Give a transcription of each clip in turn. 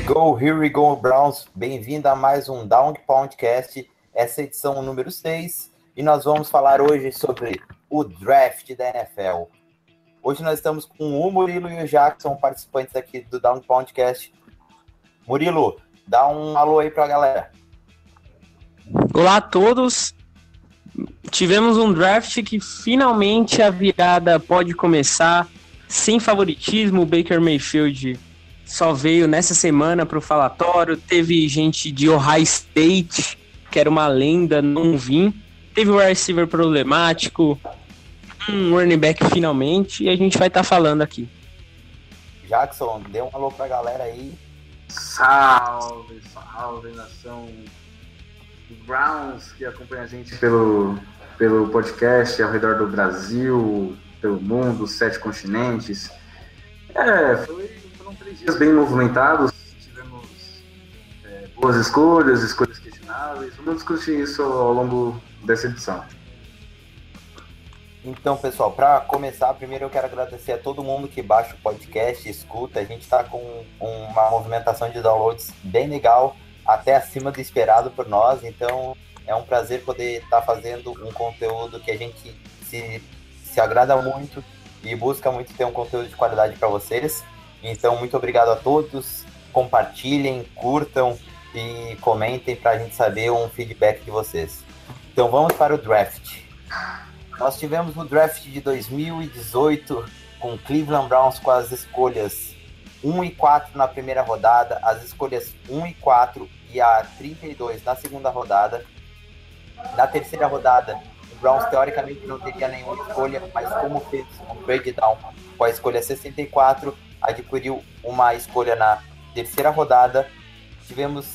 we go, here we go, Browns. Bem-vindo a mais um Down Podcast, essa é edição número 6, e nós vamos falar hoje sobre o draft da NFL. Hoje nós estamos com o Murilo e o Jackson, participantes aqui do Down Podcast. Murilo, dá um alô aí pra galera. Olá a todos. Tivemos um draft que finalmente a virada pode começar sem favoritismo. Baker Mayfield só veio nessa semana para o falatório. Teve gente de Ohio State, que era uma lenda, não vim. Teve o receiver problemático, um running back finalmente, e a gente vai estar falando aqui. Jackson, dê um alô pra galera aí. Salve, salve, nação Browns que acompanha a gente pelo, pelo podcast ao redor do Brasil, pelo mundo, sete continentes. É, foi, dias bem movimentados, tivemos é, boas escolhas, escolhas questionáveis. Vamos discutir isso ao longo dessa edição. Então, pessoal, para começar, primeiro eu quero agradecer a todo mundo que baixa o podcast, escuta. A gente está com uma movimentação de downloads bem legal, até acima do esperado por nós. Então, é um prazer poder estar fazendo um conteúdo que a gente se, se agrada muito e busca muito ter um conteúdo de qualidade para vocês. Então, muito obrigado a todos. Compartilhem, curtam e comentem para a gente saber um feedback de vocês. Então, vamos para o draft. Nós tivemos no draft de 2018 com Cleveland Browns com as escolhas 1 e 4 na primeira rodada, as escolhas 1 e 4 e a 32 na segunda rodada. Na terceira rodada, o Browns teoricamente não teria nenhuma escolha, mas como fez um trade down com a escolha 64, adquiriu uma escolha na terceira rodada. Tivemos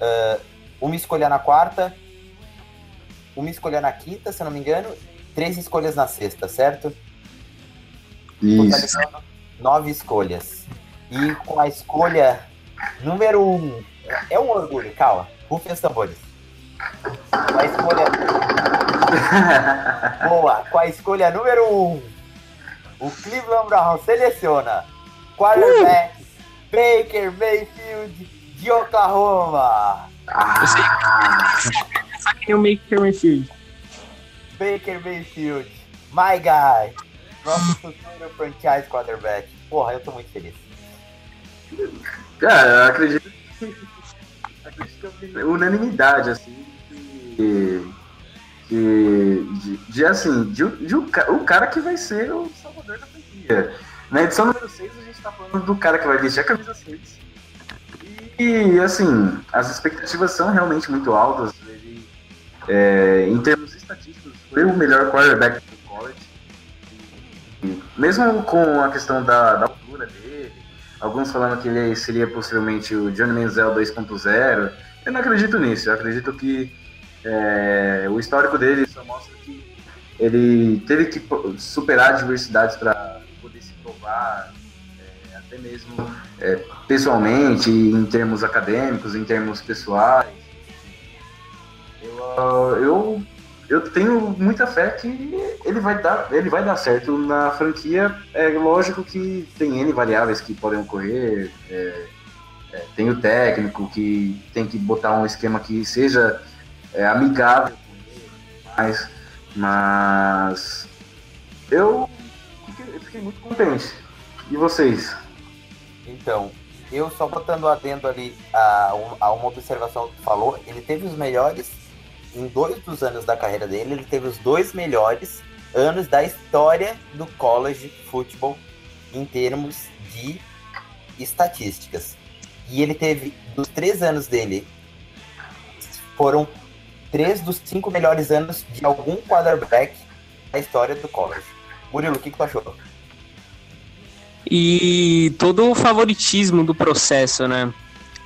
uh, uma escolha na quarta, uma escolha na quinta, se eu não me engano, três escolhas na sexta, certo? Isso. Nove escolhas. E com a escolha número um, é um orgulho, calma, rufem os tambores. Com a escolha. Boa, com a escolha número um, o Cleveland Browns seleciona quarterback Baker Mayfield de Oklahoma. Ah, que o Baker Mayfield. Baker Mayfield, my guy, nosso futuro franchise quarterback. Porra, eu tô muito feliz. cara, eu acredito que, acredito que é unanimidade, assim, que, que de, de, assim, de, de o, o cara que vai ser o salvador da franquia. Na edição número 6 a gente tá falando do cara que vai vestir a camisa 6. E, assim, as expectativas são realmente muito altas. Ele, é, em termos estatísticos, foi o melhor quarterback do college. E mesmo com a questão da, da altura dele, alguns falando que ele seria possivelmente o Johnny Manziel 2.0, eu não acredito nisso. Eu acredito que é, o histórico dele só mostra que ele teve que superar adversidades para é, até mesmo é, pessoalmente, em termos acadêmicos, em termos pessoais. Eu, eu, eu tenho muita fé que ele vai dar, ele vai dar certo na franquia. É lógico que tem N variáveis que podem ocorrer. é, é, tem o técnico que tem que botar um esquema que seja é, amigável mas, mas eu fiquei, eu fiquei muito contente. E vocês? Então, eu só botando adendo ali a, a uma observação que tu falou, ele teve os melhores, em dois dos anos da carreira dele, ele teve os dois melhores anos da história do college football em termos de estatísticas. E ele teve, dos três anos dele, foram três dos cinco melhores anos de algum quarterback da história do college. Murilo, o que, que tu achou? E todo o favoritismo do processo, né?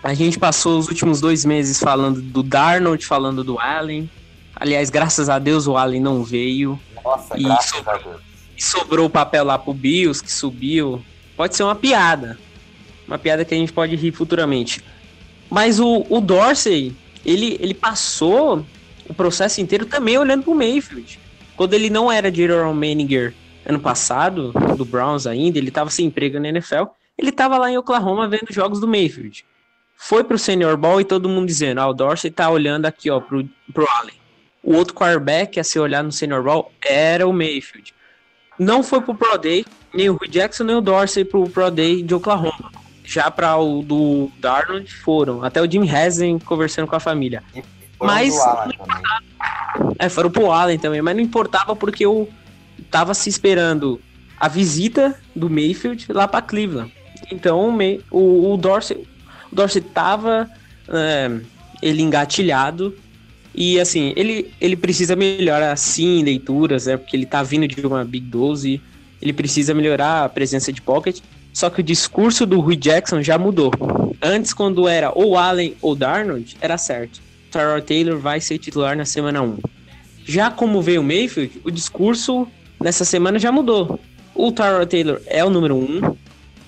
A gente passou os últimos dois meses falando do Darnold, falando do Allen. Aliás, graças a Deus o Allen não veio. Nossa, E graças isso- a Deus. E sobrou o papel lá pro Bills, que subiu. Pode ser uma piada. Uma piada que a gente pode rir futuramente. Mas o, o Dorsey, ele, ele passou o processo inteiro também olhando pro Mayfield. Quando ele não era general manager ano passado, do Browns ainda, ele tava sem emprego na NFL, ele tava lá em Oklahoma vendo jogos do Mayfield. Foi pro Senior Ball e todo mundo dizendo, ah, o Dorsey tá olhando aqui, ó, pro, pro Allen. O outro quarterback a ser olhado no Senior Ball era o Mayfield não foi pro Pro Day, nem o Hugh Jackson, nem o Dorsey pro Pro Day de Oklahoma. Já para o do Darnold foram. Até o Jim Hazen conversando com a família. Mas-. É, foram pro Allen também, mas não importava porque eu tava se esperando a visita do Mayfield lá para Cleveland. Então o, May, o, o Dorsey, o Dorsey tava é, ele engatilhado e assim, ele, ele precisa melhorar sim leituras, né? Porque ele tá vindo de uma Big 12, ele precisa melhorar a presença de pocket. Só que o discurso do Rui Jackson já mudou. Antes, quando era ou Allen ou Darnold, era certo. Tyrod Taylor vai ser titular na semana 1. Já como veio o Mayfield, o discurso nessa semana já mudou. O Tyrod Taylor é o número 1,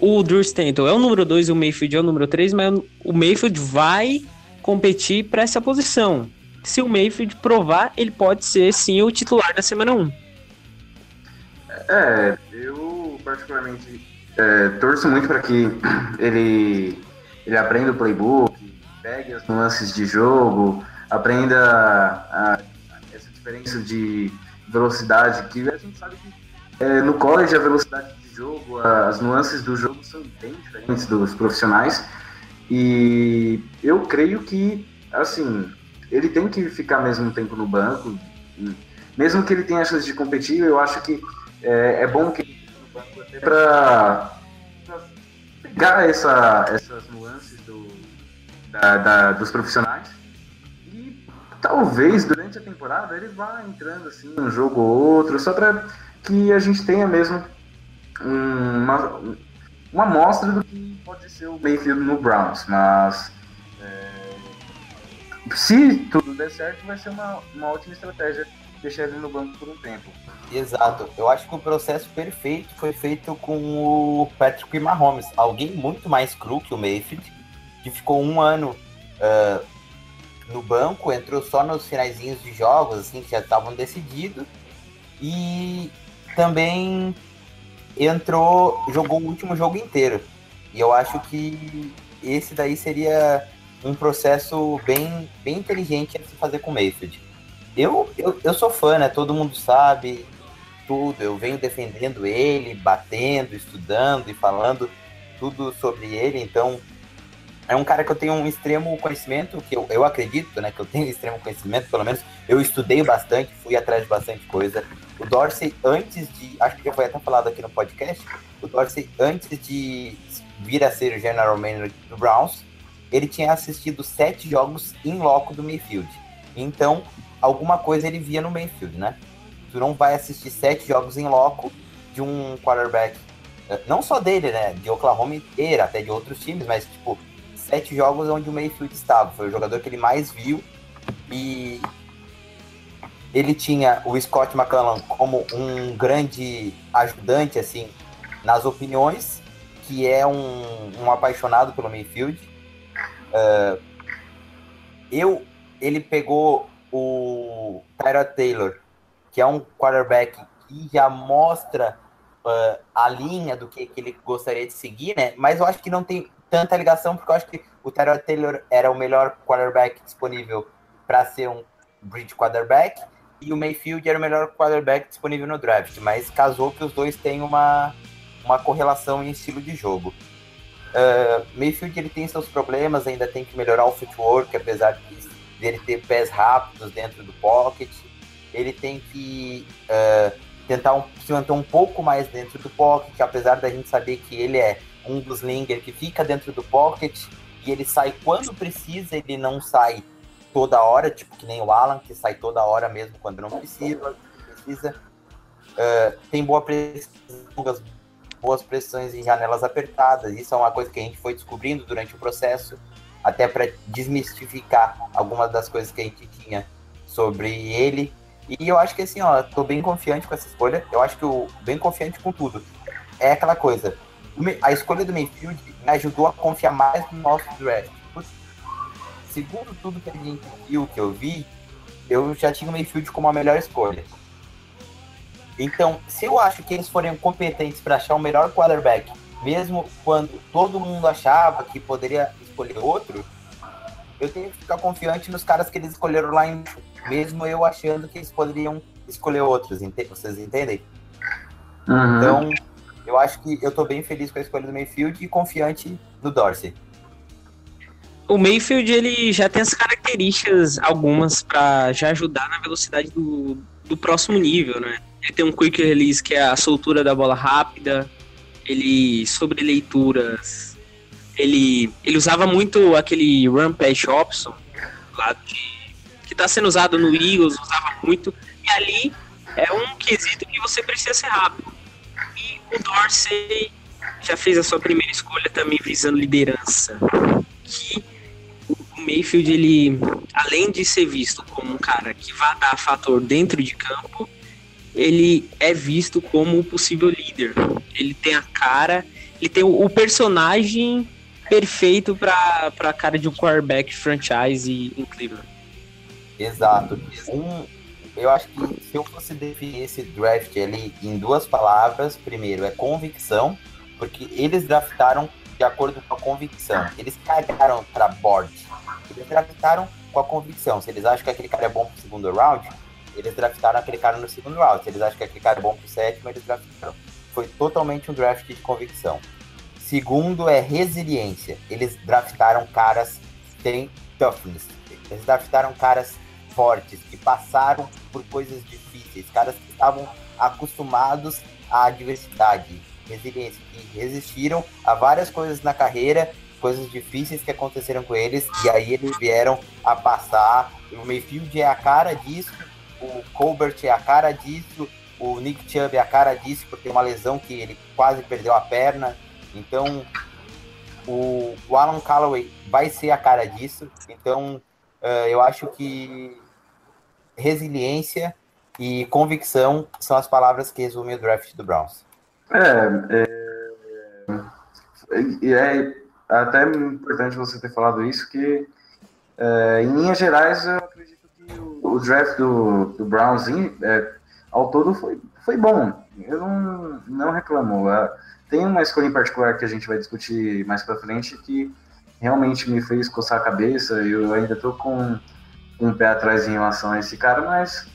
o Drew Stanton é o número 2 e o Mayfield é o número 3, mas o Mayfield vai competir para essa posição. Se o Mayfield provar, ele pode ser sim o titular na semana 1. É, eu particularmente é, torço muito para que ele, ele aprenda o playbook, pegue as nuances de jogo, aprenda a- a- essa diferença de velocidade que a gente sabe que é, no college a velocidade de jogo, as nuances do jogo são bem diferentes dos profissionais. E eu creio que assim ele tem que ficar mesmo um tempo no banco, mesmo que ele tenha a chance de competir, eu acho que é, é bom que ele fique no banco até para pegar essa, essas nuances do, da- da- dos profissionais talvez durante a temporada ele vá entrando assim um jogo ou outro só para que a gente tenha mesmo um- uma, uma amostra do que pode ser o Mayfield no Browns, mas é, se tudo der certo vai ser uma, uma ótima estratégia deixar ele no banco por um tempo. Exato. Eu acho que o processo perfeito foi feito com o Patrick Mahomes. Alguém muito mais cru que o Mayfield, que ficou um ano ah, no banco, entrou só nos finaizinhos de jogos, assim, que já estavam decididos. E também entrou, jogou o último jogo inteiro. E eu acho que esse daí seria um processo bem, bem inteligente a se fazer com o Mayfield. Eu, eu, eu sou fã, né? Todo mundo sabe tudo. Eu venho defendendo ele, batendo, estudando e falando tudo sobre ele. Então, é um cara que eu tenho um extremo conhecimento, que eu, eu acredito, né? Que eu tenho extremo conhecimento, pelo menos eu estudei bastante, fui atrás de bastante coisa. O Dorsey, antes de. Acho que já foi até falado aqui no podcast. O Dorsey, antes de vir a ser o General Manager do Browns, ele tinha assistido sete jogos em loco do Mayfield. Então, alguma coisa ele via no Mayfield, né? Tu não vai assistir sete jogos em loco de um quarterback, eh, não só dele, né? De Oklahoma inteira, até de outros times, mas tipo, sete jogos onde o Mayfield estava. Foi o jogador que ele mais viu e ele tinha o Scott McCallum como um grande ajudante, assim, nas opiniões, que é um, um apaixonado pelo Mayfield. Uh, eu, ele pegou o Tyrod Taylor, que é um quarterback que já mostra uh, a linha do que, que ele gostaria de seguir, né? Mas eu acho que não tem tanta ligação, porque eu acho que o Tyrod Taylor era o melhor quarterback disponível para ser um bridge quarterback, e o Mayfield era o melhor quarterback disponível no draft, mas casou que os dois têm uma, uma correlação em estilo de jogo. Uh, Mayfield ele tem seus problemas, ainda tem que melhorar o footwork, apesar de dele ter pés rápidos dentro do pocket. Ele tem que uh, tentar um, se manter um pouco mais dentro do pocket, apesar da gente saber que ele é um dos linger que fica dentro do pocket e ele sai quando precisa, ele não sai toda hora, tipo que nem o Alan, que sai toda hora mesmo quando não precisa. precisa. Uh, tem boa pressão, boas pressões em janelas apertadas. Isso é uma coisa que a gente foi descobrindo durante o processo, até para desmistificar algumas das coisas que a gente tinha sobre ele. E eu acho que assim, ó, tô bem confiante com essa escolha. Eu acho que eu bem confiante com tudo. É aquela coisa. A escolha do Mayfield me ajudou a confiar mais no nosso draft segundo tudo que a gente viu, que eu vi, eu já tinha o Mayfield como a melhor escolha. Então, se eu acho que eles forem competentes para achar o melhor quarterback, mesmo quando todo mundo achava que poderia escolher outro, eu tenho que ficar confiante nos caras que eles escolheram lá em mesmo eu achando que eles poderiam escolher outros, vocês entendem? Uhum. Então, eu acho que eu tô bem feliz com a escolha do Mayfield e confiante no Dorsey o Mayfield ele já tem as características algumas para já ajudar na velocidade do, do próximo nível, né? Ele tem um quick release que é a soltura da bola rápida, ele sobre leituras, ele ele usava muito aquele run pass option lá de que está sendo usado no Eagles, usava muito e ali é um quesito que você precisa ser rápido. O Dorsey já fez a sua primeira escolha também visando liderança, que Mayfield, ele, além de ser visto como um cara que vai dar fator dentro de campo, ele é visto como um possível líder. Ele tem a cara, ele tem o, o personagem perfeito para a cara de um quarterback franchise em Cleveland. Exato. Um, eu acho que se eu fosse definir esse draft ali em duas palavras, primeiro é convicção, porque eles draftaram de acordo com a convicção. Eles cagaram para board. Eles draftaram com a convicção. Se eles acham que aquele cara é bom pro segundo round, eles draftaram aquele cara no segundo round. Se eles acham que aquele cara é bom pro sétimo, eles draftaram. Foi totalmente um draft de convicção. Segundo é resiliência. Eles draftaram caras têm toughness. Eles draftaram caras fortes, que passaram por coisas difíceis, caras que estavam acostumados à adversidade, resiliência, que resistiram a várias coisas na carreira coisas difíceis que aconteceram com eles, e aí eles vieram a passar. O Mayfield é a cara disso, o Colbert é a cara disso, o Nick Chubb é a cara disso, porque tem uma lesão que ele quase perdeu a perna. Então, o, o Alan Callaway vai ser a cara disso. Então, uh, eu acho que resiliência e convicção são as palavras que resumem o draft do Browns. É, é, é até importante você ter falado isso, que é, em linhas gerais eu acredito que o, o draft do, do Browns é, ao todo foi, foi bom. Eu não, não reclamo. É, tem uma escolha em particular que a gente vai discutir mais para frente que realmente me fez coçar a cabeça eu ainda tô com um pé atrás em relação a esse cara, mas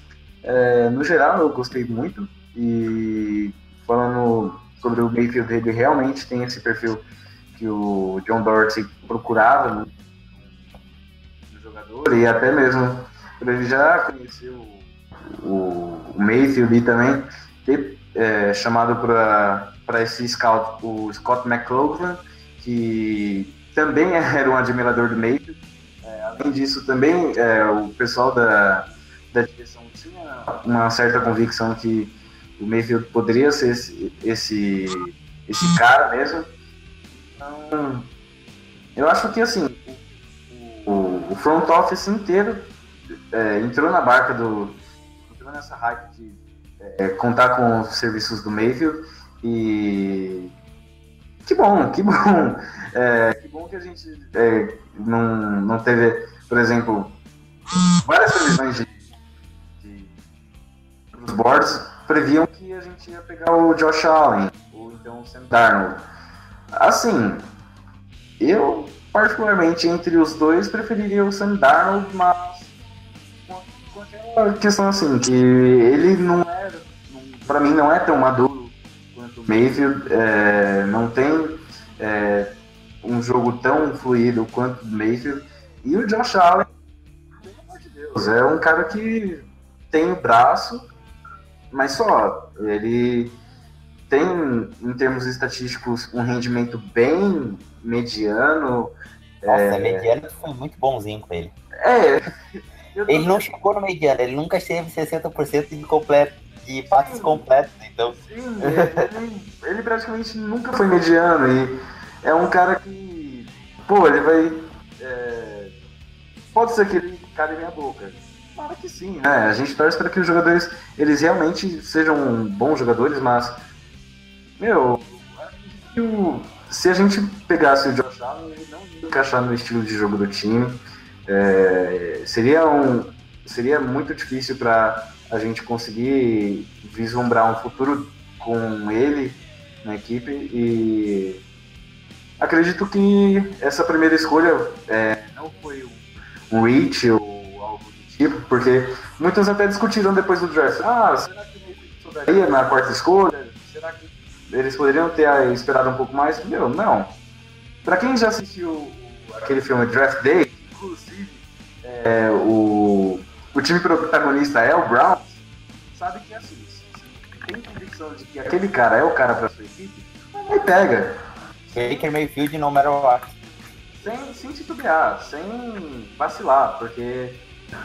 é, no geral eu gostei muito e falando sobre o Mayfield, ele realmente tem esse perfil que o John Dorsey procurava no, no jogador e até mesmo por ele já conheceu o, o Mayfield e também ter é, chamado para esse scout o Scott McLaughlin, que também era um admirador do Mayfield. Além disso, também é, o pessoal da, da direção tinha uma certa convicção que o Mayfield poderia ser esse, esse, esse cara mesmo. Então, eu acho que assim, o, o front office inteiro é, entrou na barca do. entrou nessa hype de é, contar com os serviços do Mayfield e. Que bom, que bom. É, que bom que a gente é, não, não teve, por exemplo, várias previsões de, de, os boards previam que a gente ia pegar o Josh Allen, ou então o Sam Darnold. Assim, eu, particularmente, entre os dois, preferiria o Sam Darnold, mas com questão assim, que ele não é, para mim, não é tão maduro quanto o Mayfield, é, não tem é, um jogo tão fluido quanto o Mayfield, e o Josh Allen, pelo amor de Deus, é um cara que tem o braço, mas só, ele tem, em termos estatísticos, um rendimento bem mediano, Nossa, mediano foi muito bonzinho com ele. É. tô- Ele não chegou no mediano, ele nunca esteve 60% de, completo, de passes completos, então Sim, ele, ele praticamente nunca foi mediano e é um cara que, pô, ele vai. é, pode ser que ele cale minha boca. Claro que sim, né? A gente torce para que os jogadores eles realmente sejam bons jogadores, mas, meu, o- se a gente pegasse o Josh Allen, ele não ia encaixar no estilo de jogo do time. É, seria, um, seria muito difícil para a gente conseguir vislumbrar um futuro com ele na equipe e acredito que essa primeira escolha é, não foi um, reach ou algo do tipo, porque muitos até discutiram depois do draft. Ah, será que ele sobraria na quarta escolha? Será que eles poderiam ter ah, esperado um pouco mais? Meu, não. Pra quem já assistiu aquele filme Draft Day, inclusive é, o, o time protagonista é o Browns, sabe que é assim, se tem convicção de que aquele cara é o cara pra sua equipe, aí pega. Baker Mayfield no matter what. sem, sem titubear, sem vacilar, porque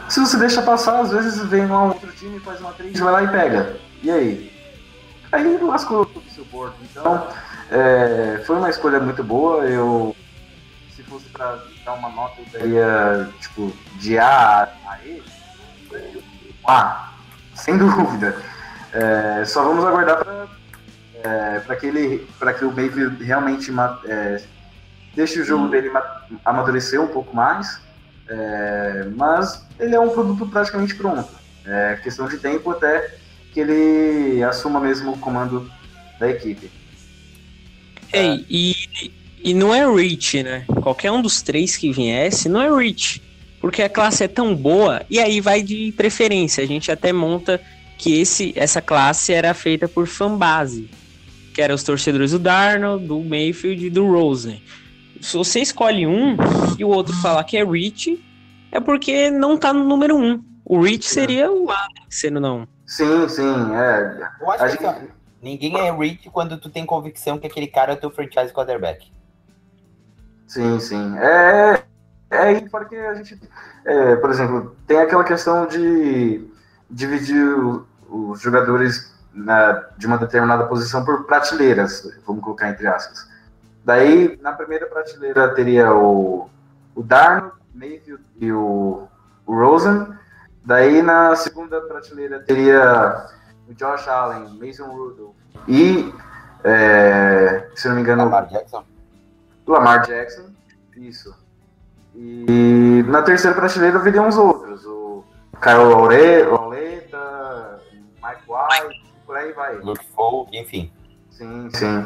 se você deixa passar, às vezes vem um outro time, faz uma trade, vai lá e pega. E aí? Aí lascou o seu porto. Então, é, foi uma escolha muito boa. Eu, se fosse pra dar uma nota, eu daria, tipo, de A a E. A, sem dúvida. É, só vamos aguardar pra, é, pra que ele, para que o Mayfield realmente é, deixe o jogo dele ma- amadurecer um pouco mais, é, mas ele é um produto praticamente pronto. É questão de tempo até que ele assuma mesmo o comando da equipe. Ei, e, e não é Rich, né? Qualquer um dos três que viesse, não é Rich. Porque a classe é tão boa, e aí vai de preferência. A gente até monta que esse, essa classe era feita por fanbase. Que eram os torcedores do Darnold, do Mayfield e do Rosen. Se você escolhe um e o outro falar que é Rich, é porque não tá no número um. O Rich seria o A, sendo não. Sim, sim, é. Eu acho que gente- assim, ninguém é rich quando tu tem convicção que aquele cara é o teu franchise quarterback. Sim, sim. É, é aí porque a gente, é, por exemplo, tem aquela questão de dividir os jogadores na- de uma determinada posição por prateleiras, vamos colocar entre aspas. Daí, na primeira prateleira teria o, o Darno, Mayfield e o, o Rosen. Daí, na segunda prateleira teria o Josh Allen, Mason Rudolph e, é, se não me engano, Lamar Jackson. Lamar Jackson, isso. E na terceira prateleira viriam os outros, o Kyle Laure- Lauleta, Mike White, por aí vai. Luke Fall, enfim. Sim, sim.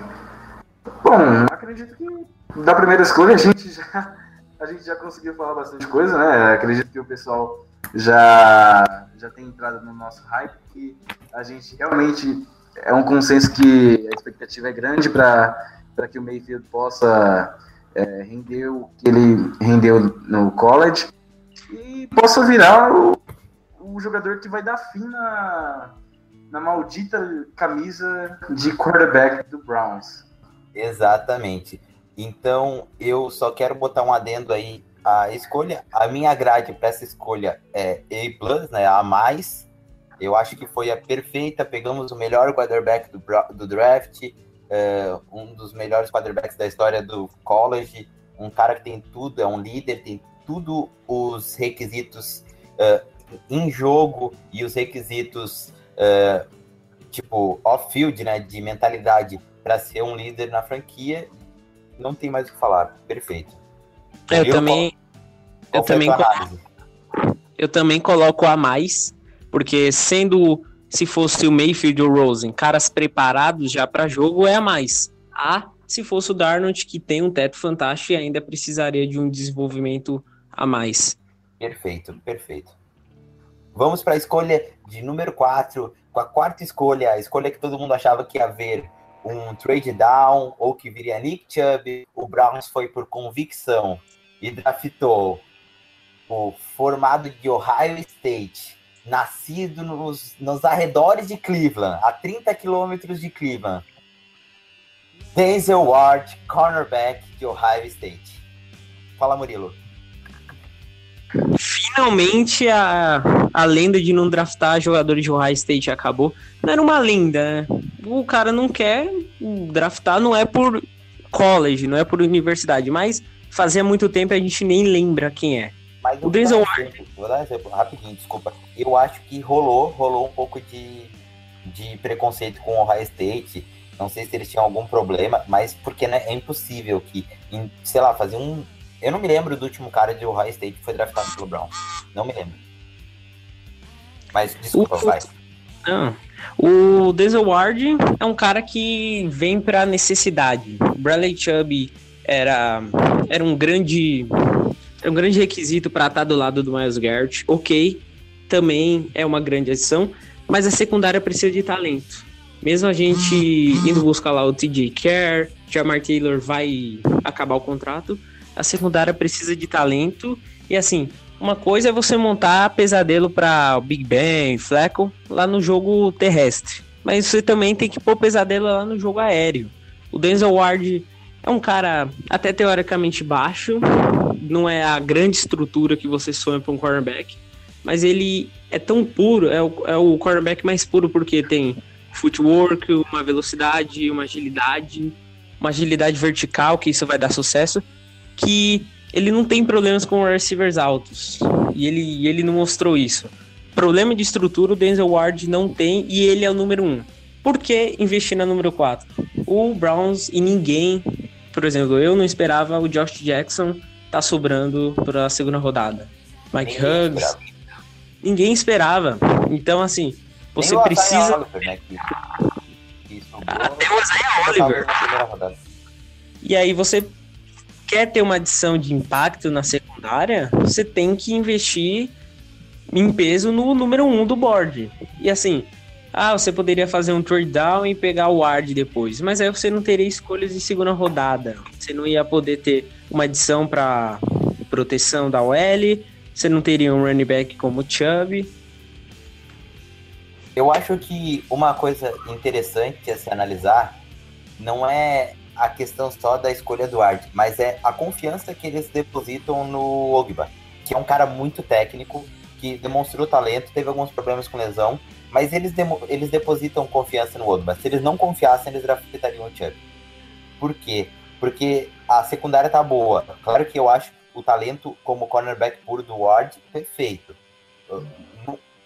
Bom, acredito que da primeira escolha a gente já, a gente já conseguiu falar bastante coisa, né? Acredito que o pessoal já, já tem entrado no nosso hype, que a gente realmente é um consenso que a expectativa é grande para que o Mayfield possa é, render o que ele rendeu no college e possa virar o, o jogador que vai dar fim na, na maldita camisa de quarterback do Browns. Exatamente. Então, eu só quero botar um adendo aí. A escolha, a minha grade para essa escolha é A+, né, A+. Eu acho que foi a perfeita. Pegamos o melhor quarterback do, do draft, é, um dos melhores quarterbacks da história do college, um cara que tem tudo, é um líder, tem tudo os requisitos é, em jogo e os requisitos é, tipo off-field, né, de mentalidade para ser um líder na franquia. Não tem mais o que falar. Perfeito. Eu Viu? também, Qual eu foi a também eu também coloco a mais, porque sendo se fosse o Mayfield ou o Rosen, caras preparados já para jogo é a mais. A se fosse o Darnold que tem um teto fantástico e ainda precisaria de um desenvolvimento a mais. Perfeito, perfeito. Vamos para a escolha de número 4. Com a quarta escolha, a escolha que todo mundo achava que ia haver um trade down ou que viria Nick Chubb, o Browns foi por convicção e draftou o formado de Ohio State, nascido nos, nos arredores de Cleveland, a 30 quilômetros de Cleveland. Denzel Ward, cornerback de Ohio State. Fala, Murilo. Finalmente a, a lenda de não draftar jogadores de Ohio State acabou. Não era uma lenda, né? O cara não quer draftar, não é por college, não é por universidade, mas fazia muito tempo e a gente nem lembra quem é. Mas O Denzel exemplo, Vou dar um exemplo rapidinho, desculpa. Eu acho que rolou, rolou um pouco de, de preconceito com o Ohio State. Não sei se eles tinham algum problema, mas porque né, é impossível que, em, sei lá, fazer um. Eu não me lembro do último cara de Ohio State que foi draftado pelo Brown. Não me lembro. Mas desculpa, O- vai. Não. O Denzel Ward é um cara que vem pra necessidade. O Bradley Chubb era, era um grande era um grande requisito para estar do lado do Miles Garrett. Ok, também é uma grande adição, mas a secundária precisa de talento. Mesmo a gente indo buscar lá o TJ Care, Jamar Taylor vai acabar o contrato, a secundária precisa de talento. E assim, uma coisa é você montar pesadelo para Big Ben, Fleco lá no jogo terrestre, mas você também tem que pôr pesadelo lá no jogo aéreo. O Denzel Ward é um cara até teoricamente baixo, não é a grande estrutura que você sonha para um cornerback, mas ele é tão puro, é o, é o cornerback mais puro porque tem footwork, uma velocidade, uma agilidade, uma agilidade vertical, que isso vai dar sucesso, que ele não tem problemas com receivers altos. E ele, ele não mostrou isso. Problema de estrutura o Denzel Ward não tem e ele é o número um. Por que investir na número 4? O Browns e ninguém, por exemplo, eu não esperava o Josh Jackson tá sobrando para a segunda rodada. Mike Ninguém Huggs, esperava. ninguém esperava. Então, assim, você Nem precisa. Oliver, né, que, que Até o Isaiah Oliver. E aí você quer ter uma adição de impacto na secundária, você tem que investir em peso no número um do board. E assim, ah, você poderia fazer um trade down e pegar o ward depois, mas aí você não teria escolhas de segunda rodada. Você não ia poder ter uma adição para proteção da OL, você não teria um running back como o Chubb. Eu acho que uma coisa interessante a se analisar não é a questão só da escolha do Ard, mas é a confiança que eles depositam no Ogba, que é um cara muito técnico, que demonstrou talento, teve alguns problemas com lesão, mas eles, eles depositam confiança no Ogba. Se eles não confiassem, eles draftariam o Chubb. Por quê? Porque a secundária tá boa. Claro que eu acho o talento como cornerback puro do Ward perfeito.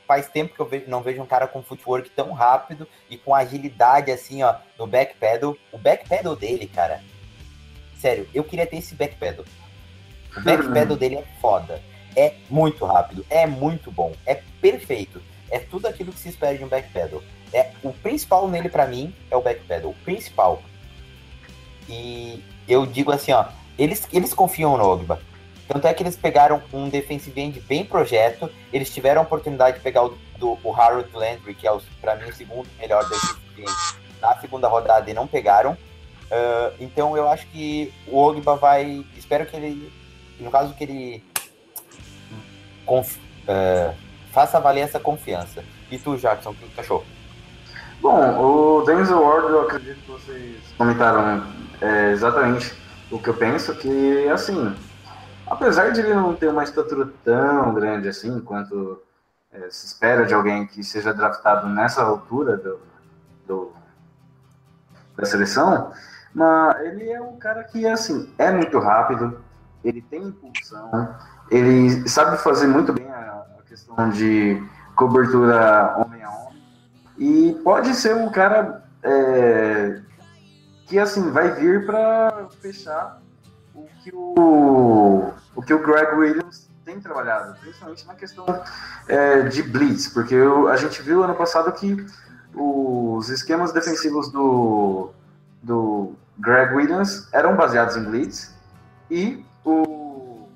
Faz tempo que eu ve- não vejo um cara com footwork tão rápido e com agilidade assim, ó, no backpedal. O backpedal dele, cara. Sério, eu queria ter esse backpedal. O backpedal dele é foda. É muito rápido, é muito bom, é perfeito. É tudo aquilo que se espera de um backpedal. É, o principal nele pra mim é o backpedal, o principal. E eu digo assim, ó, eles, eles confiam no Ogba. Tanto é que eles pegaram um defensive end bem projeto. Eles tiveram a oportunidade de pegar o, do, o Harold Landry, que é o, pra mim o segundo melhor defensive end, na segunda rodada e não pegaram. Ah, então eu acho que o Ogba vai. Espero que ele. No caso que ele. conf- ah, faça valer essa confiança. E tu, Jackson, o que tu achou? Bom, o Denzel Ward, eu acredito que vocês comentaram é, exatamente o que eu penso, que, assim, apesar de ele não ter uma estatura tão grande assim, quanto é, se espera de alguém que seja draftado nessa altura do, do- da seleção, mas ele é um cara que, assim, é muito rápido, ele tem impulsão, ele sabe fazer muito bem a, a questão de cobertura homem a homem, e pode ser um cara é, que assim vai vir para fechar o que o, o que o Greg Williams tem trabalhado, principalmente na questão é, de blitz, porque eu- a gente viu ano passado que os esquemas defensivos do, do Greg Williams eram baseados em blitz e o,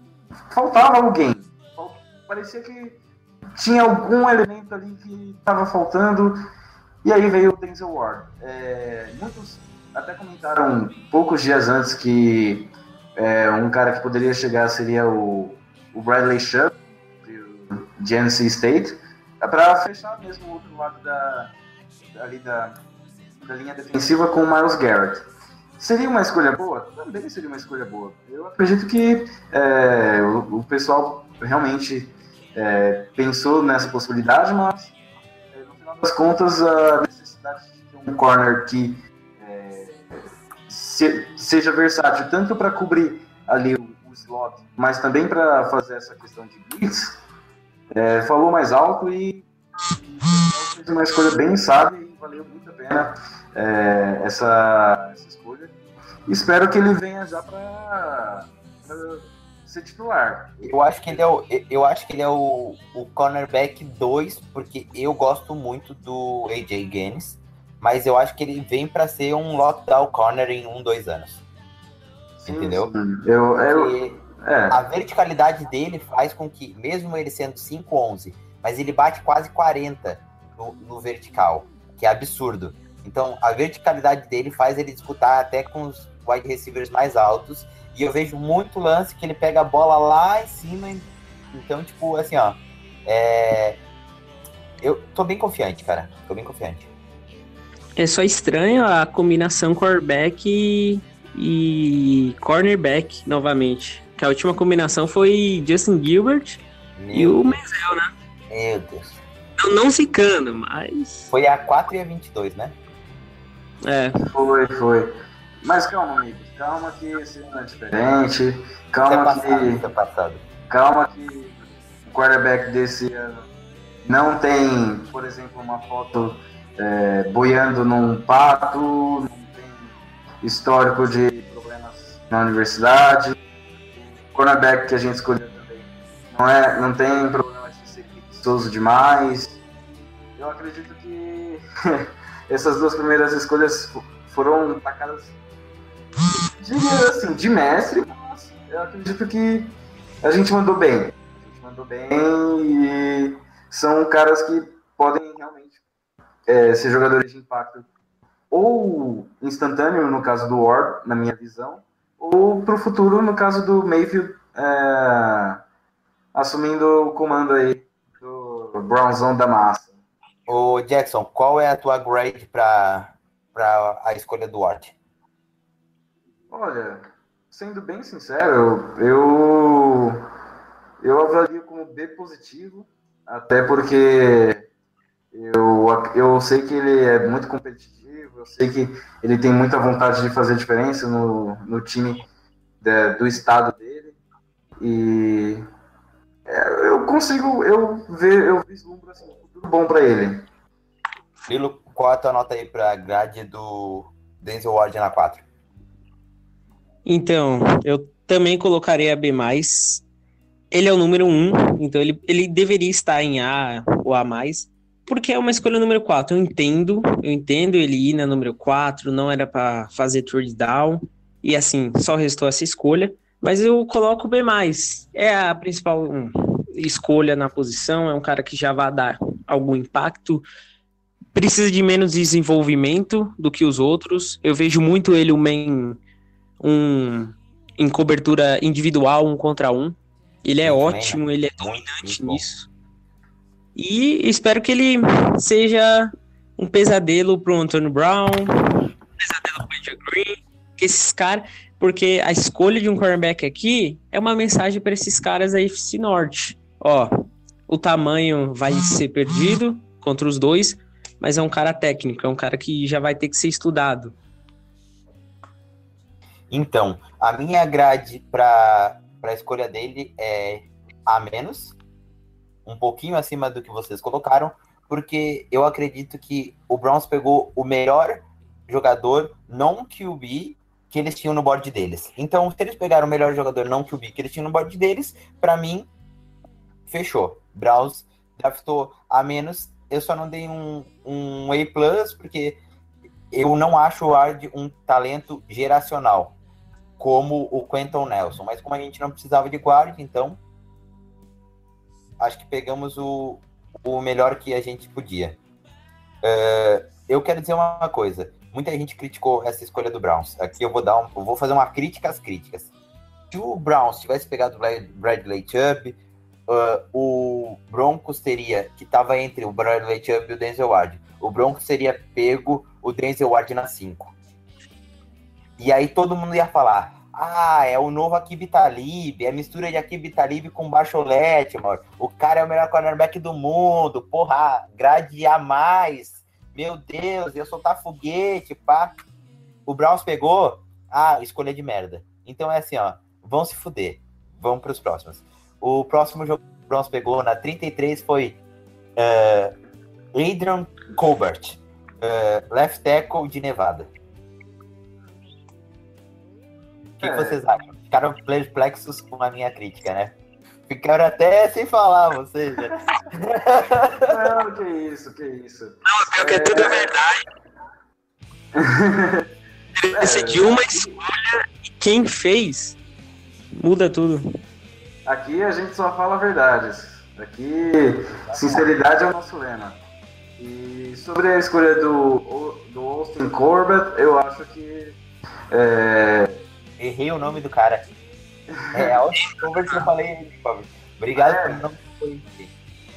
faltava alguém. Parecia que tinha algum elemento ali que estava faltando, e aí veio o Denzel Ward. É, muitos até comentaram poucos dias antes que é, um cara que poderia chegar seria o, o Bradley Chubb, de NC State, para fechar mesmo o outro lado da, ali da, da linha defensiva com o Miles Garrett. seria uma escolha boa? Também seria uma escolha boa. Eu acredito que é, o, o pessoal realmente é, pensou nessa possibilidade, mas é, no final das contas a necessidade de ter um corner que se- seja versátil tanto para cobrir ali o, o slot, mas também para fazer essa questão de blitz, é, falou mais alto e, fez uma escolha bem sábia e valeu muito a pena é, essa, essa escolha. Espero que ele venha já para ser titular. Eu acho que ele é o, eu acho que ele é o, o cornerback 2, porque eu gosto muito do AJ Gaines, mas eu acho que ele vem pra ser um lockdown corner em um, dois anos. Entendeu? Sim, Eu, eu, Porque é, a verticalidade dele faz com que, mesmo ele sendo 5'11, mas ele bate quase 40 no, no vertical, que é absurdo. Então, a verticalidade dele faz ele disputar até com os wide receivers mais altos. E eu vejo muito lance que ele pega a bola lá em cima. Então, tipo, assim, ó. É... Eu tô bem confiante, cara. Tô bem confiante. É só estranho a combinação quarterback e, e cornerback novamente. Que a última combinação foi Justin Gilbert e o Menzel, né? Meu Deus. Não, não zicando, mas. Foi a 4 e a 22, né? É. foi, foi. Mas calma, amigos. Calma que esse ano é diferente. Isso é Calma passado, que. é passado. Calma que o quarterback desse ano não tem, por exemplo, uma foto é, boiando num pato, não tem histórico de problemas na universidade. O cornerback que a gente escolheu também não, é, não tem problema de ser preguiçoso demais. Eu acredito que essas duas primeiras escolhas fo- foram tacadas diria assim, de mestre, mas eu acredito que a gente mandou bem. A gente mandou bem e são caras que podem é, ser jogadores de impacto ou instantâneo, no caso do Ward, na minha visão, ou para o futuro, no caso do Mayfield, é, assumindo o comando aí do Brownzão da massa. Ô, Jackson, qual é a tua grade pra a escolha do Ward? Olha, sendo bem sincero, eu eu avalio como B positivo, até porque eu, eu sei que ele é muito competitivo, eu sei que ele tem muita vontade de fazer diferença no, no time da- do estado dele e é, eu consigo eu ver eu vislumbro assim, um futuro bom para ele. Lilo, qual é a tua nota aí pra grade do Denzel Ward na 4? Então, eu também colocaria B. Ele é o número 1, então ele, ele deveria estar em A ou A, porque é uma escolha número 4. Eu entendo, eu entendo ele ir na número 4, não era para fazer third down, e assim, só restou essa escolha. Mas eu coloco B. É a principal hum, escolha na posição, é um cara que já vai dar algum impacto. Precisa de menos desenvolvimento do que os outros. Eu vejo muito ele o main um em cobertura individual, um contra um. Ele é bem, ótimo, ele é dominante nisso. E espero que ele seja um pesadelo pro Antônio Brown, um pesadelo pro AJ Green, que esses caras, porque a escolha de um cornerback aqui é uma mensagem para esses caras da FC Norte. Ó, o tamanho vai ser perdido contra os dois, mas é um cara técnico, é um cara que já vai ter que ser estudado. Então, a minha grade para a escolha dele é A menos, um pouquinho acima do que vocês colocaram, porque eu acredito que o Browns pegou o melhor jogador não QB que eles tinham no board deles. Então, se eles pegaram o melhor jogador não QB que eles tinham no board deles, para mim, fechou. Browns draftou A menos. Eu só não dei um, um A+, porque eu não acho o Ward um talento geracional como o Quentin Nelson. Mas como a gente não precisava de guarda, então acho que pegamos o, o melhor que a gente podia. É, eu quero dizer uma coisa. Muita gente criticou essa escolha do Browns. Aqui eu vou dar um, eu vou fazer uma crítica às críticas. Se o Browns tivesse pegado o Brad- Bradley Chubb, uh, o Broncos teria, que estava entre o Bradley Chubb e o Denzel Ward, o Broncos teria pego o Denzel Ward na 5. E aí todo mundo ia falar: ah, é o novo Akib Talib, é mistura de Akib Talib com Bacholete, mano. O cara é o melhor cornerback do mundo, porra, grade a mais. Meu Deus, ia soltar foguete, pá. O Browns pegou, ah, escolha de merda. Então é assim, ó, vão se fuder. Vamos para os próximos. O próximo jogo que o Browns pegou na 33 foi uh, Adrian Colbert, uh, left tackle de Nevada. Que, É. que vocês acham? Ficaram perplexos com a minha crítica, né? Ficaram até sem falar, vocês. né? Não, que isso, que isso. Pior que é tudo verdade. Ele decidiu uma escolha e quem fez muda tudo. Aqui a gente só fala verdades. Aqui, sinceridade é o nosso lema. E sobre a escolha do, do Austin Corbett, eu acho que. É, Errei o nome do cara. É, a última conversa que eu falei, favor. Obrigado É. por não conhecer.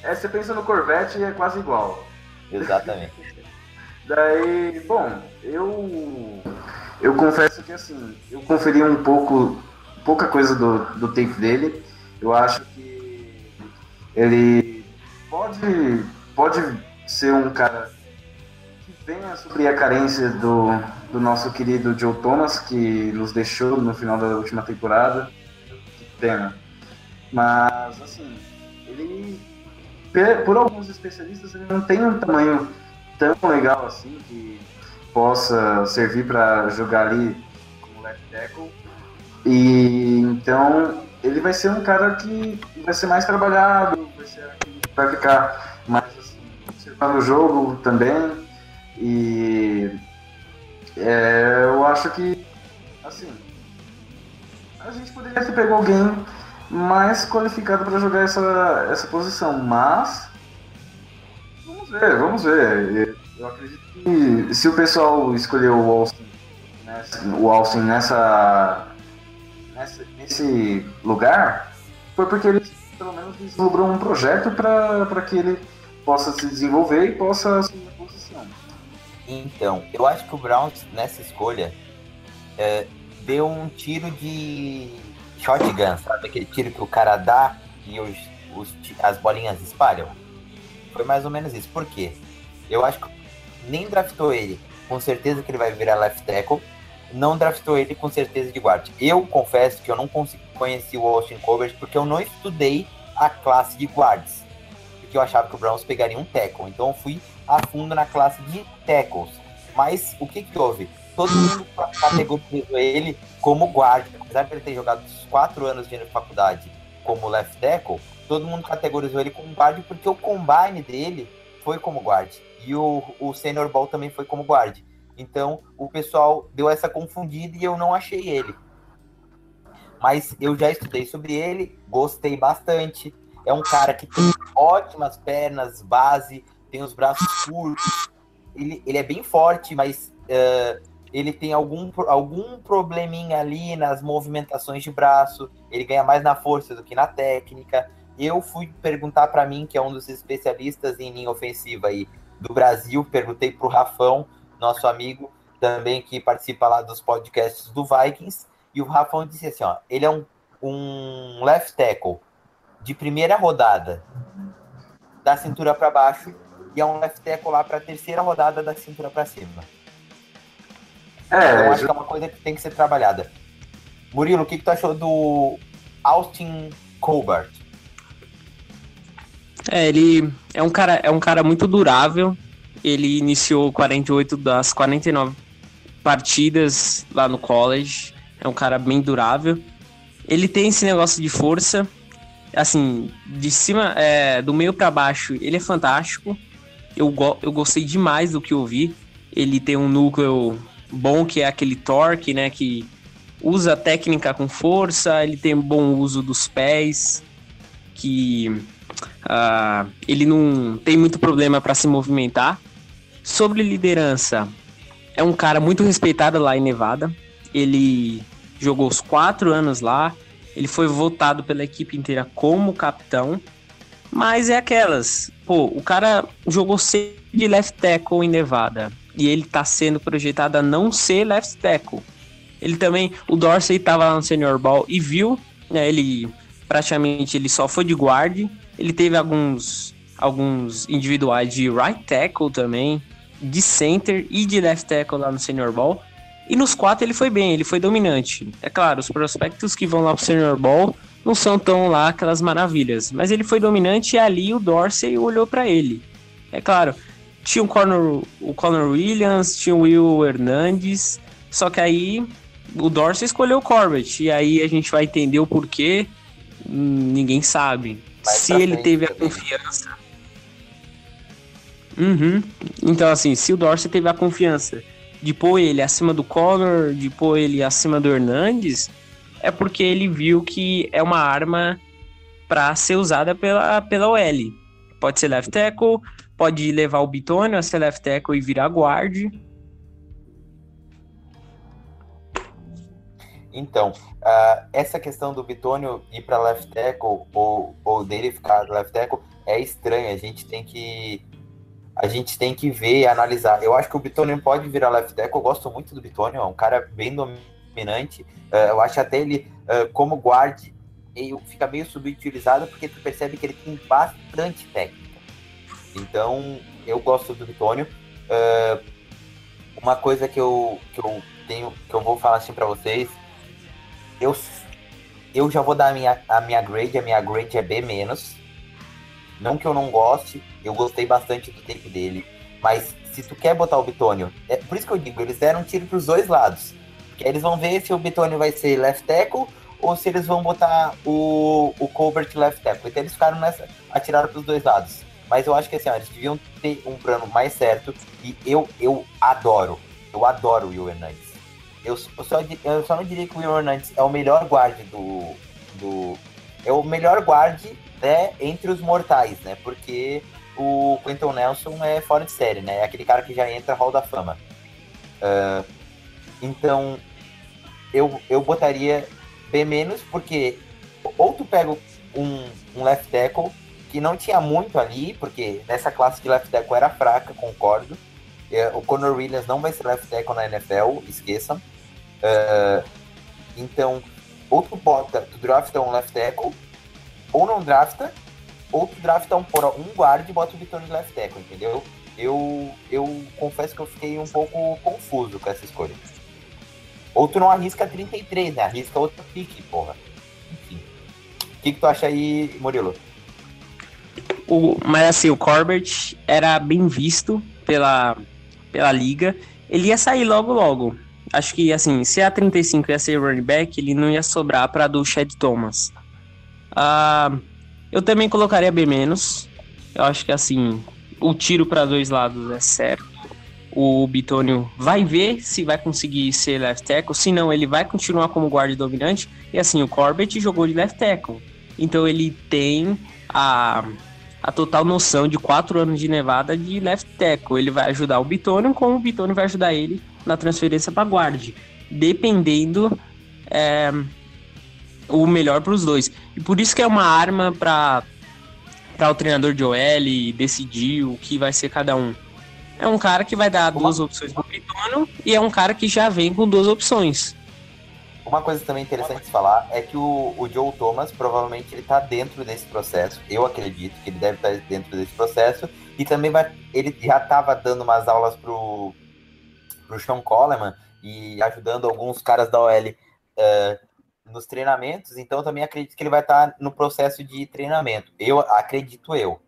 é, você pensa no Corvette e é quase igual. Exatamente. Daí, bom, eu eu confesso que assim, eu conferi um pouco, pouca coisa do, do tape dele. Eu acho que ele pode, pode ser um cara venha suprir a carência do, do nosso querido Joe Thomas, que nos deixou no final da última temporada. Que pena. Mas, assim, ele, por alguns especialistas, ele não tem um tamanho tão legal assim que possa servir para jogar ali como left tackle. E então ele vai ser um cara que vai ser mais trabalhado, vai ser vai ficar mais assim, observando o jogo também. E é, eu acho que assim a gente poderia ter pego alguém mais qualificado para jogar essa, essa posição, mas Vamos ver, vamos ver. Eu acredito que se o pessoal escolheu o Austin, nessa- o Austin nessa, nessa- nesse lugar, foi porque ele pelo menos vislumbrou um projeto para que ele possa se desenvolver e possa assumir a posição. Então, eu acho que o Browns, nessa escolha, é, deu um tiro de shotgun, sabe? Aquele tiro que o cara dá e os, os as bolinhas espalham. Foi mais ou menos isso. Por quê? Eu acho que nem draftou ele com certeza que ele vai virar left tackle, não draftou ele com certeza de guard. Eu confesso que eu não conhecer o Austin Colbert porque eu não estudei a classe de guards. Porque eu achava que o Browns pegaria um tackle. Então eu fui a fundo na classe de tackles. Mas o que que houve? Todo mundo categorizou ele como guarda. Apesar de ele ter jogado os quatro anos de faculdade como left tackle, todo mundo categorizou ele como guarda porque o combine dele foi como guard. E o, o senior ball também foi como guard. Então o pessoal deu essa confundida e eu não achei ele. Mas eu já estudei sobre ele, gostei bastante. É um cara que tem ótimas pernas, base, tem os braços curtos. Ele, ele é bem forte, mas eh, ele tem algum, algum probleminha ali nas movimentações de braço. Ele ganha mais na força do que na técnica. Eu fui perguntar para mim, que é um dos especialistas em linha ofensiva aí do Brasil, perguntei pro Rafão, nosso amigo também que participa lá dos podcasts do Vikings, e o Rafão disse assim, ó, ele é um, um left tackle de primeira rodada da cintura para baixo e é um left tackle lá para terceira rodada da cintura para cima. eu É, acho que é uma coisa que tem que ser trabalhada. Murilo, o que, que tu achou do Austin Colbert? É, ele é um cara, é um cara muito durável. Ele iniciou 48 das 49 partidas lá no college. É um cara bem durável. Ele tem esse negócio de força. Assim, de cima, é, do meio pra baixo, ele é fantástico. Eu, go- eu gostei demais do que eu vi. Ele tem um núcleo bom, que é aquele torque, né? Que usa a técnica com força. Ele tem bom uso dos pés. Que ah, ele não tem muito problema para se movimentar. Sobre liderança, é um cara muito respeitado lá em Nevada. Ele jogou os quatro anos lá. Ele foi votado pela equipe inteira como capitão. Mas é aquelas. Pô, o cara jogou sempre de left tackle em Nevada. E ele tá sendo projetado a não ser left tackle. Ele também, o Dorsey tava lá no Senior Ball e viu, né, ele praticamente ele só foi de guard, ele teve alguns alguns individuais de right tackle também, de center e de left tackle lá no Senior Ball. E nos quatro ele foi bem, ele foi dominante. É claro, os prospectos que vão lá pro Senior Ball não são tão lá aquelas maravilhas, mas ele foi dominante e ali o Dorsey olhou para ele. É claro, tinha o Conor, o Conor Williams, tinha o Will Hernandes, só que aí o Dorsey escolheu o Corbett, e aí a gente vai entender o porquê, hum, ninguém sabe. Mais se ele teve a confiança. Uhum. Então, assim, se o Dorsey teve a confiança de pôr ele acima do Conor, de pôr ele acima do Hernandes, é porque ele viu que é uma arma para ser usada pela, pela OL. Pode ser left tackle, pode levar o Bitônio a ser left tackle e virar guard. Então, ah, essa questão do Bitônio ir para left tackle ou, ou dele ficar left tackle é estranho. A gente tem que a gente tem que ver e analisar. Eu acho que o Bitônio pode virar left tackle. Eu gosto muito do Bitônio, é um cara bem dominante. Ah, eu acho até ele ah, como guard ele fica meio subutilizado porque tu percebe que ele tem bastante técnica. Então, eu gosto do Bitônio. Ah, uma coisa que eu, que eu tenho, que eu vou falar assim para vocês, eu, eu já vou dar a minha, a minha grade, a minha grade é B menos. Não que eu não goste, eu gostei bastante do tape dele. Mas se tu quer botar o Bitônio, é por isso que eu digo, eles deram um tiro pros dois lados. Aí eles vão ver se o Bitônio vai ser left tackle ou se eles vão botar o, o Colbert left tackle. Então eles ficaram nessa, atiraram pros dois lados. Mas eu acho que assim, ó, eles deviam ter um plano mais certo. E eu, eu adoro, eu adoro o Will Hernandes. Eu, eu, só, eu só não diria que o Will Hernandes é o melhor guard do. do é o melhor guard né, entre os mortais, né? Porque o Quentin Nelson é fora de série, né? É aquele cara que já entra Hall da Fama. Ah, então, eu, eu botaria B menos, porque ou tu pega um, um left tackle que não tinha muito ali, porque nessa classe de left tackle era fraca, concordo. É, o Conor Williams não vai ser left tackle na NFL, esqueçam. Ah, então, ou tu bota, tu drafta um left tackle, ou não drafta, ou tu drafta um, um guard e bota o Vitor de left tackle, entendeu? Eu, eu confesso que eu fiquei um pouco confuso com essa escolha. Ou tu não arrisca 33, né? Arrisca outro pique, porra. Enfim. O que, que tu acha aí, Murilo? O, mas assim, o Corbett era bem visto pela, pela liga. Ele ia sair logo logo. Acho que assim, se a 35 ia ser running back, ele não ia sobrar para do Chad Thomas. Ah, eu também colocaria B menos. Eu acho que assim, o tiro para dois lados é certo. O Bitônio vai ver se vai conseguir ser left tackle, se não, ele vai continuar como guarda dominante. E assim, o Corbett jogou de left tackle. Então ele tem a, a total noção de quatro anos de Nevada de left tackle. Ele vai ajudar o Bitônio, como o Bitônio vai ajudar ele na transferência para guard, dependendo é, o melhor para os dois. E por isso que é uma arma para para o treinador de OL decidir o que vai ser cada um. É um cara que vai dar duas opções pro Bitônio e é um cara que já vem com duas opções. Uma coisa também interessante de falar é que o, o Joe Thomas provavelmente ele tá dentro desse processo. Eu acredito que ele deve estar dentro desse processo. E também vai. Ele já estava dando umas aulas pro, pro Sean Coleman e ajudando alguns caras da OL eh, nos treinamentos. Então eu também acredito que ele vai estar no processo de treinamento. Eu acredito eu.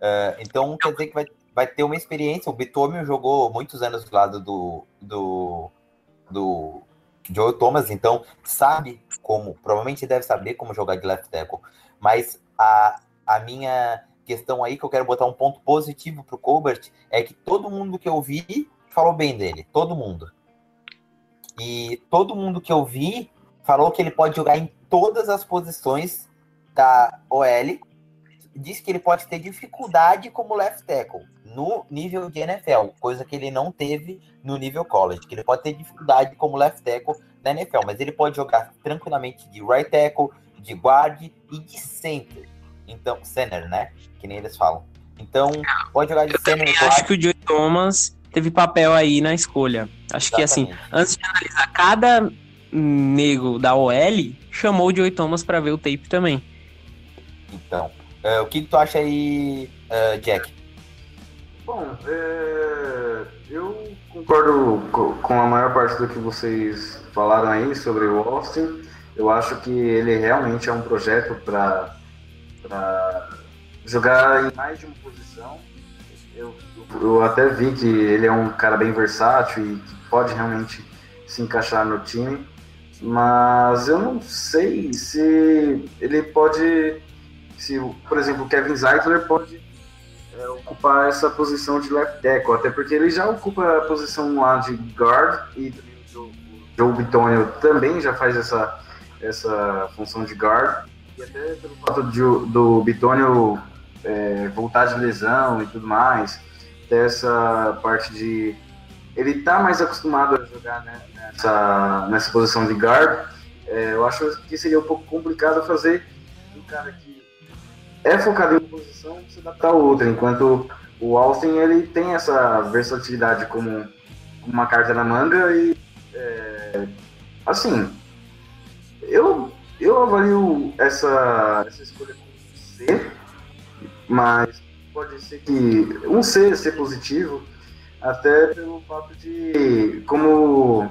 Eh, então quer dizer que vai, vai ter uma experiência. O Bitomio jogou muitos anos do lado do, do, do Joe Thomas, então sabe como, provavelmente deve saber como jogar de left tackle, mas a, a minha questão aí que eu quero botar um ponto positivo pro Colbert é que todo mundo que eu vi falou bem dele, todo mundo. E todo mundo que eu vi falou que ele pode jogar em todas as posições da OL. Diz que ele pode ter dificuldade como left tackle no nível de NFL, coisa que ele não teve no nível college, que ele pode ter dificuldade como left tackle na NFL, mas ele pode jogar tranquilamente de right tackle, de guard e de center. Então, center, né? Que nem eles falam. Então, pode jogar de center, Eu acho que o Joe Thomas teve papel aí na escolha. Acho que assim, Exatamente. antes de analisar cada nego da OL, chamou o Joey Thomas pra ver o tape também. Então, é, o que, que tu acha aí, é, Jack? Bom, é, eu concordo co- com a maior parte do que vocês falaram aí sobre o Austin. Eu acho que ele realmente é um projeto para jogar em mais de uma posição. Eu, eu até vi que ele é um cara bem versátil e que pode realmente se encaixar no time, mas eu não sei se ele pode, se, por exemplo, o Kevin Zeitler pode é, ocupar essa posição de left tackle, até porque ele já ocupa a posição lá de guard e o Joe- Bitonio também já faz essa, essa função de guard. E até pelo fato de, do Bitonio é, voltar de lesão e tudo mais, ter essa parte de ele tá mais acostumado a jogar né, nessa, nessa posição de guard, é, eu acho que seria um pouco complicado fazer um cara que é focado em uma posição se adaptar a outra, enquanto o Austin ele tem essa versatilidade como uma carta na manga e é, assim eu, eu avalio essa, essa escolha como C, mas pode ser que um C ser positivo até pelo fato de como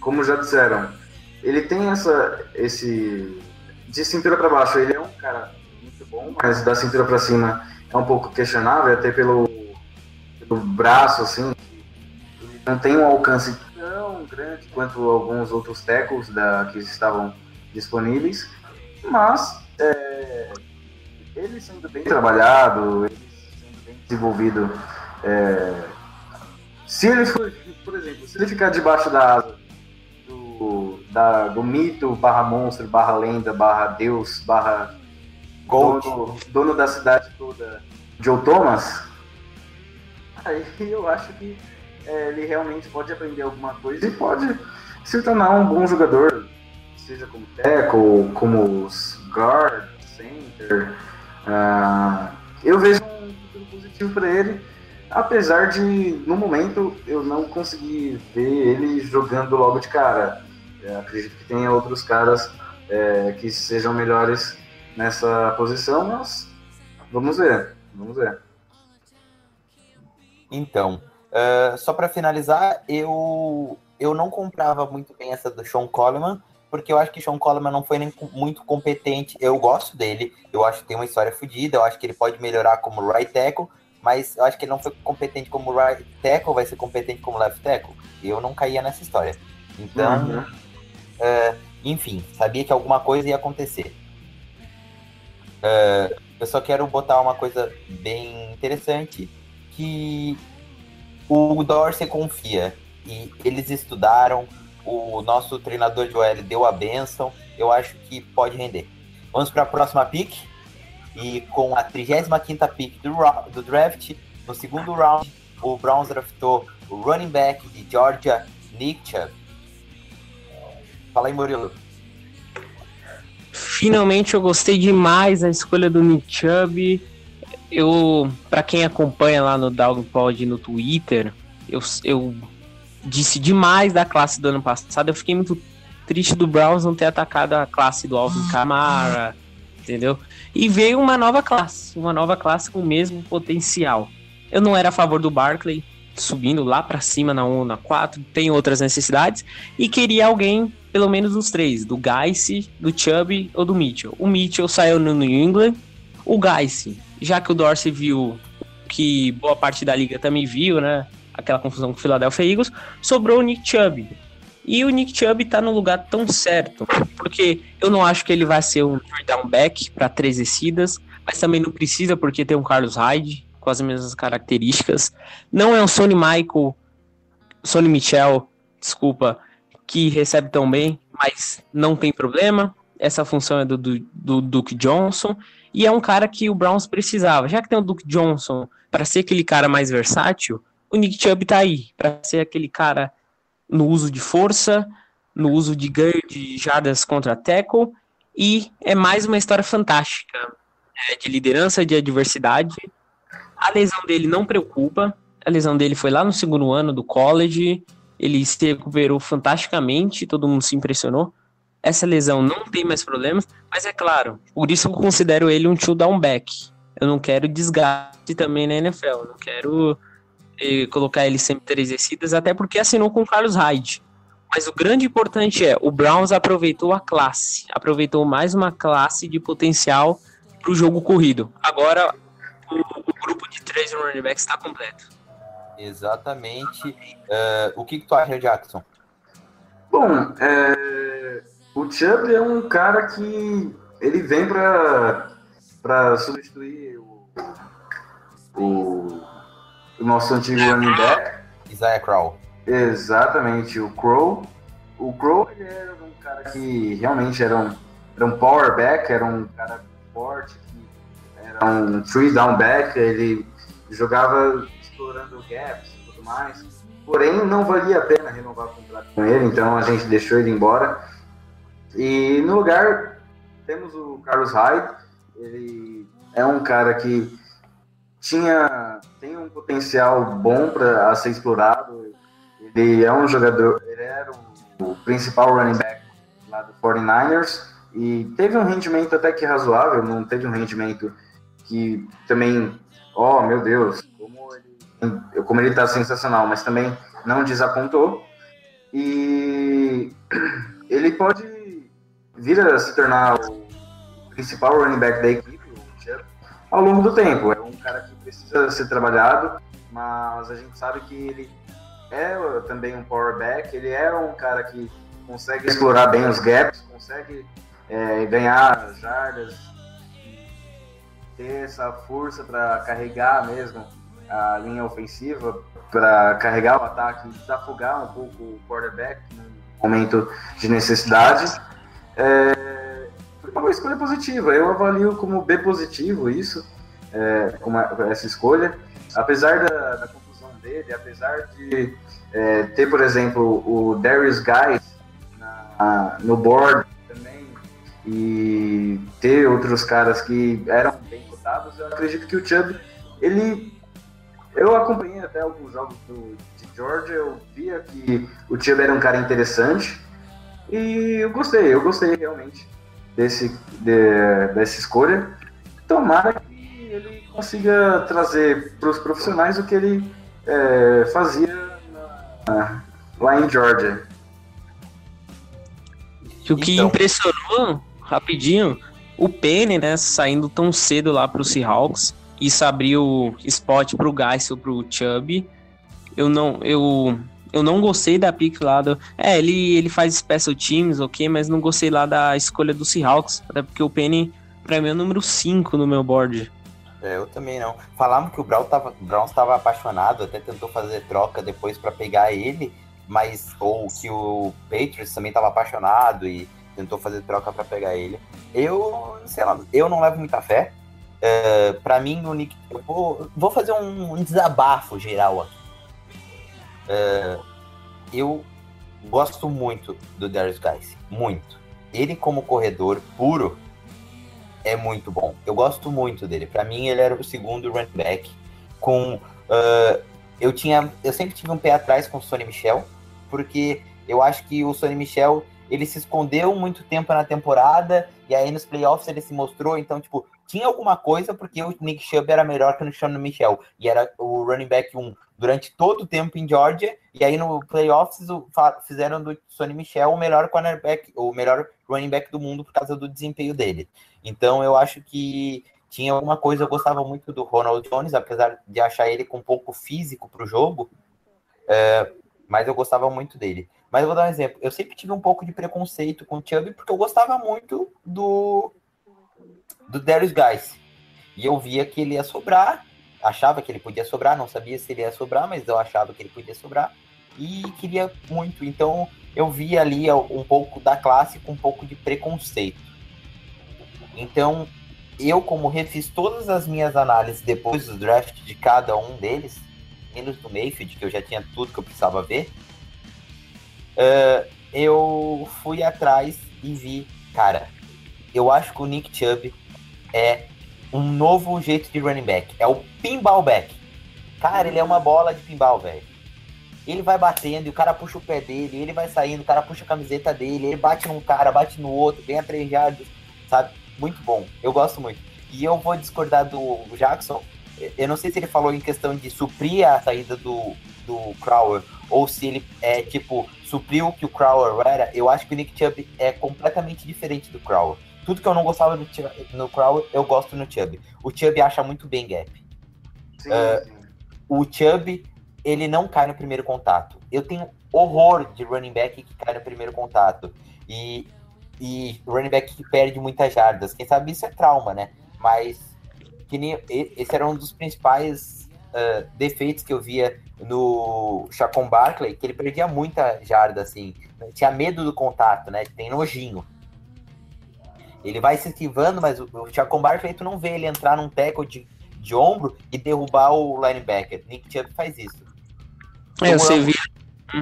como já disseram ele tem essa esse de cintura para baixo ele é um cara bom mas da cintura para cima é um pouco questionável até pelo, pelo braço assim não tem um alcance tão grande quanto alguns outros tackles da que estavam disponíveis mas é, ele sendo bem trabalhado ele sendo bem desenvolvido é, se ele for, por exemplo, se ele ficar debaixo da asa do, da, do mito barra monstro, barra lenda, barra deus, barra dono, dono da cidade toda, Joe Thomas, aí eu acho que é, ele realmente pode aprender alguma coisa e pode se tornar um bom jogador, seja como tackle, como guard, center. Ah, eu vejo um futuro positivo para ele, apesar de, no momento, eu não consegui ver ele jogando logo de cara. É, acredito que tenha outros caras é, que sejam melhores nessa posição, mas vamos ver, vamos ver. Então, uh, só para finalizar, eu, eu não comprava muito bem essa do Sean Coleman, porque eu acho que Sean Coleman não foi nem muito competente. Eu gosto dele, eu acho que tem uma história fodida, eu acho que ele pode melhorar como right tackle, mas eu acho que ele não foi competente como right tackle, vai ser competente como left tackle. Eu não caía nessa história. Então, Uhum. uh, enfim, sabia que alguma coisa ia acontecer. Uh, eu só quero botar uma coisa bem interessante, que o Dorsey confia e eles estudaram, o nosso treinador de OL deu a benção, eu acho que pode render. Vamos para a próxima pick, e com a 35ª pick do, do draft, no segundo round, o Browns draftou o running back de Georgia, Nick Chubb. Fala aí, Murilo. Finalmente eu gostei demais da escolha do Nick Chubb. Eu, para quem acompanha lá no Dogpod no Twitter, eu, eu disse demais da classe do ano passado. Eu fiquei muito triste do Browns não ter atacado a classe do Alvin Kamara, entendeu? E veio uma nova classe, uma nova classe com o mesmo potencial. Eu não era a favor do Barkley subindo lá para cima na 1, na 4, tem outras necessidades e queria alguém pelo menos dos três, do Geiss, do Chubb ou do Mitchell. O Mitchell saiu no New England, o Geiss, já que o Dorsey viu que boa parte da liga também viu, né? Aquela confusão com o Philadelphia Eagles, sobrou o Nick Chubb. E o Nick Chubb tá no lugar tão certo, porque eu não acho que ele vai ser um down back para três descidas, mas também não precisa porque tem um Carlos Hyde com as mesmas características. Não é um Sonny Michael, Sonny Michel, desculpa, que recebe tão bem, mas não tem problema. Essa função é do, do, do Duke Johnson. E é um cara que o Browns precisava. Já que tem o Duke Johnson para ser aquele cara mais versátil, o Nick Chubb tá aí para ser aquele cara no uso de força, no uso de ganho de jardas contra tackle. E é mais uma história fantástica é, de liderança, de adversidade. A lesão dele não preocupa. A lesão dele foi lá no segundo ano do college. Ele se recuperou fantasticamente, todo mundo se impressionou. Essa lesão não tem mais problemas, mas é claro, por isso eu considero ele um two down back. Eu não quero desgaste também na NFL, eu não quero eh, colocar ele sempre três descidas, até porque assinou com o Carlos Hyde. Mas o grande importante é, o Browns aproveitou a classe, aproveitou mais uma classe de potencial para o jogo corrido. Agora o, o, grupo de três running backs está completo. Exatamente. Uh, o que, que tu acha, Jackson? Bom, é, o Chubb é um cara que ele vem para substituir o, o, o, nosso antigo running back. Isaiah Crow. Exatamente, o Crow. O Crow era um cara que realmente era um, era um power back, era um cara forte, era um three down back, ele jogava explorando gaps e tudo mais. Porém, não valia a pena renovar o contrato com ele, então a gente deixou ele embora. E no lugar temos o Carlos Hyde, ele é um cara que tinha tem um potencial bom para ser explorado. Ele é um jogador, ele era o, principal running back lá do 49ers e teve um rendimento até que razoável, não teve um rendimento que também, oh meu Deus, como ele, como ele tá sensacional, mas também não desapontou. E ele pode vir a se tornar o principal running back da equipe, ao longo do tempo. É um cara que precisa ser trabalhado, mas a gente sabe que ele é também um power back, ele é um cara que consegue explorar bem os gaps, consegue é, ganhar jardas, ter essa força para carregar mesmo a linha ofensiva, para carregar o ataque, desafogar um pouco o quarterback no momento de necessidade. É, foi uma escolha positiva. Eu avalio como B positivo isso, é, como essa escolha. Apesar da, da confusão dele, apesar de é, ter, por exemplo, o Darius Guys na, no board também e ter outros caras que eram bem cotados, eu acredito que o Chubb, ele eu acompanhei até alguns jogos do, de Georgia, eu via que o Chubb era um cara interessante, e eu gostei, eu gostei realmente desse, de, dessa escolha. Tomara que ele consiga trazer para os profissionais o que ele é, fazia na, lá em Georgia. O que então... impressionou, rapidinho, o Penny, né, saindo tão cedo lá para os Seahawks, isso abriu spot para o Geisel, para o Chubb. Eu não, eu eu não gostei da pick lá do. É, ele, ele faz special teams, ok, mas não gostei lá da escolha do Seahawks. Até porque o Penny, pra mim, é o número 5 no meu board. É, eu também não. Falavam que o Brown tava, Brown estava apaixonado, até tentou fazer troca depois para pegar ele, mas. Ou que o Patriots também estava apaixonado e tentou fazer troca para pegar ele. Eu, sei lá, eu não levo muita fé. Uh, para mim, o Nick. Eu vou, vou fazer um, um desabafo geral aqui. Uh, eu gosto muito do Darius Guys, muito. Ele como corredor puro é muito bom. Eu gosto muito dele. Para mim ele era o segundo running back com uh, eu tinha eu sempre tive um pé atrás com o Sonny Michel, porque eu acho que o Sonny Michel ele se escondeu muito tempo na temporada e aí nos playoffs ele se mostrou, então tipo, tinha alguma coisa porque o Nick Chubb era melhor que o Sonny Michel e era o running back 1 durante todo o tempo em Georgia, e aí no playoffs fizeram do Sonny Michel o melhor cornerback, o melhor running back do mundo por causa do desempenho dele. Então eu acho que tinha alguma coisa, eu gostava muito do Ronald Jones, apesar de achar ele com pouco físico para o jogo, é, mas eu gostava muito dele. Mas eu vou dar um exemplo, eu sempre tive um pouco de preconceito com o Chubb, porque eu gostava muito do, do Darius Guys. E eu via que ele ia sobrar, achava que ele podia sobrar, não sabia se ele ia sobrar, mas eu achava que ele podia sobrar e queria muito. Então eu vi ali um pouco da classe com um pouco de preconceito. Então eu, como refiz todas as minhas análises depois do draft de cada um deles, menos do Mayfield, que eu já tinha tudo que eu precisava ver, uh, eu fui atrás e vi, cara, eu acho que o Nick Chubb é um novo jeito de running back. É o pinball back. Cara, ele é uma bola de pinball, velho. Ele vai batendo e o cara puxa o pé dele, ele vai saindo, o cara puxa a camiseta dele, ele bate num cara, bate no outro, vem a três jardas, sabe? Muito bom. Eu gosto muito. E eu vou discordar do Jackson. Eu não sei se ele falou em questão de suprir a saída do, do ou se ele é tipo supriu o que o Crowder era. Eu acho que o Nick Chubb é completamente diferente do Crowder. Tudo que eu não gostava no, no Crowder, eu gosto no Chubb. O Chubb acha muito bem gap. Sim, É, sim. O Chubb, ele não cai no primeiro contato. Eu tenho horror de running back que cai no primeiro contato. E, e running back que perde muitas jardas. Quem sabe isso é trauma, né? Mas que nem, esse era um dos principais ah, defeitos que eu via no Chacon Barkley, que ele perdia muita jarda, assim. Tinha medo do contato, né? Tem nojinho. Ele vai se esquivando, mas o, o Chacon Barkley, tu não vê ele entrar num tackle de, de ombro e derrubar o linebacker. Nick Chubb faz isso. É, você amo. viu.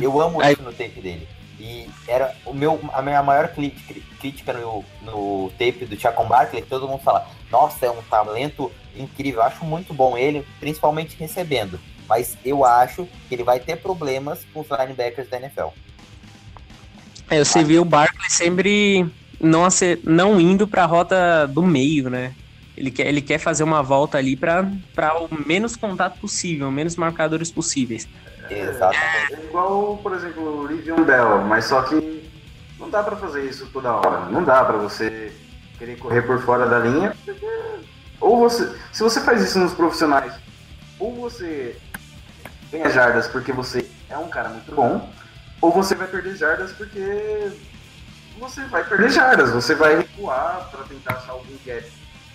Eu amo isso no tape dele. E era o meu, a minha maior crítica no, no tape do Chacon Barkley, que todo mundo fala, nossa, é um talento incrível, eu acho muito bom ele, principalmente recebendo. Mas eu acho que ele vai ter problemas com os linebackers da NFL. É, você viu o Barkley sempre não, não indo pra rota do meio, né? Ele quer, ele quer fazer uma volta ali pra pra o menos contato possível, menos marcadores possíveis. Exatamente. É igual, por exemplo, o Livion Bell, mas só que não dá pra fazer isso toda hora. Não dá pra você querer correr por fora da linha. Ou você. Se você faz isso nos profissionais, ou você ganha jardas porque você é um cara muito bom, ou você vai perder jardas porque você vai perder jardas. Você vai recuar pra tentar achar algum gap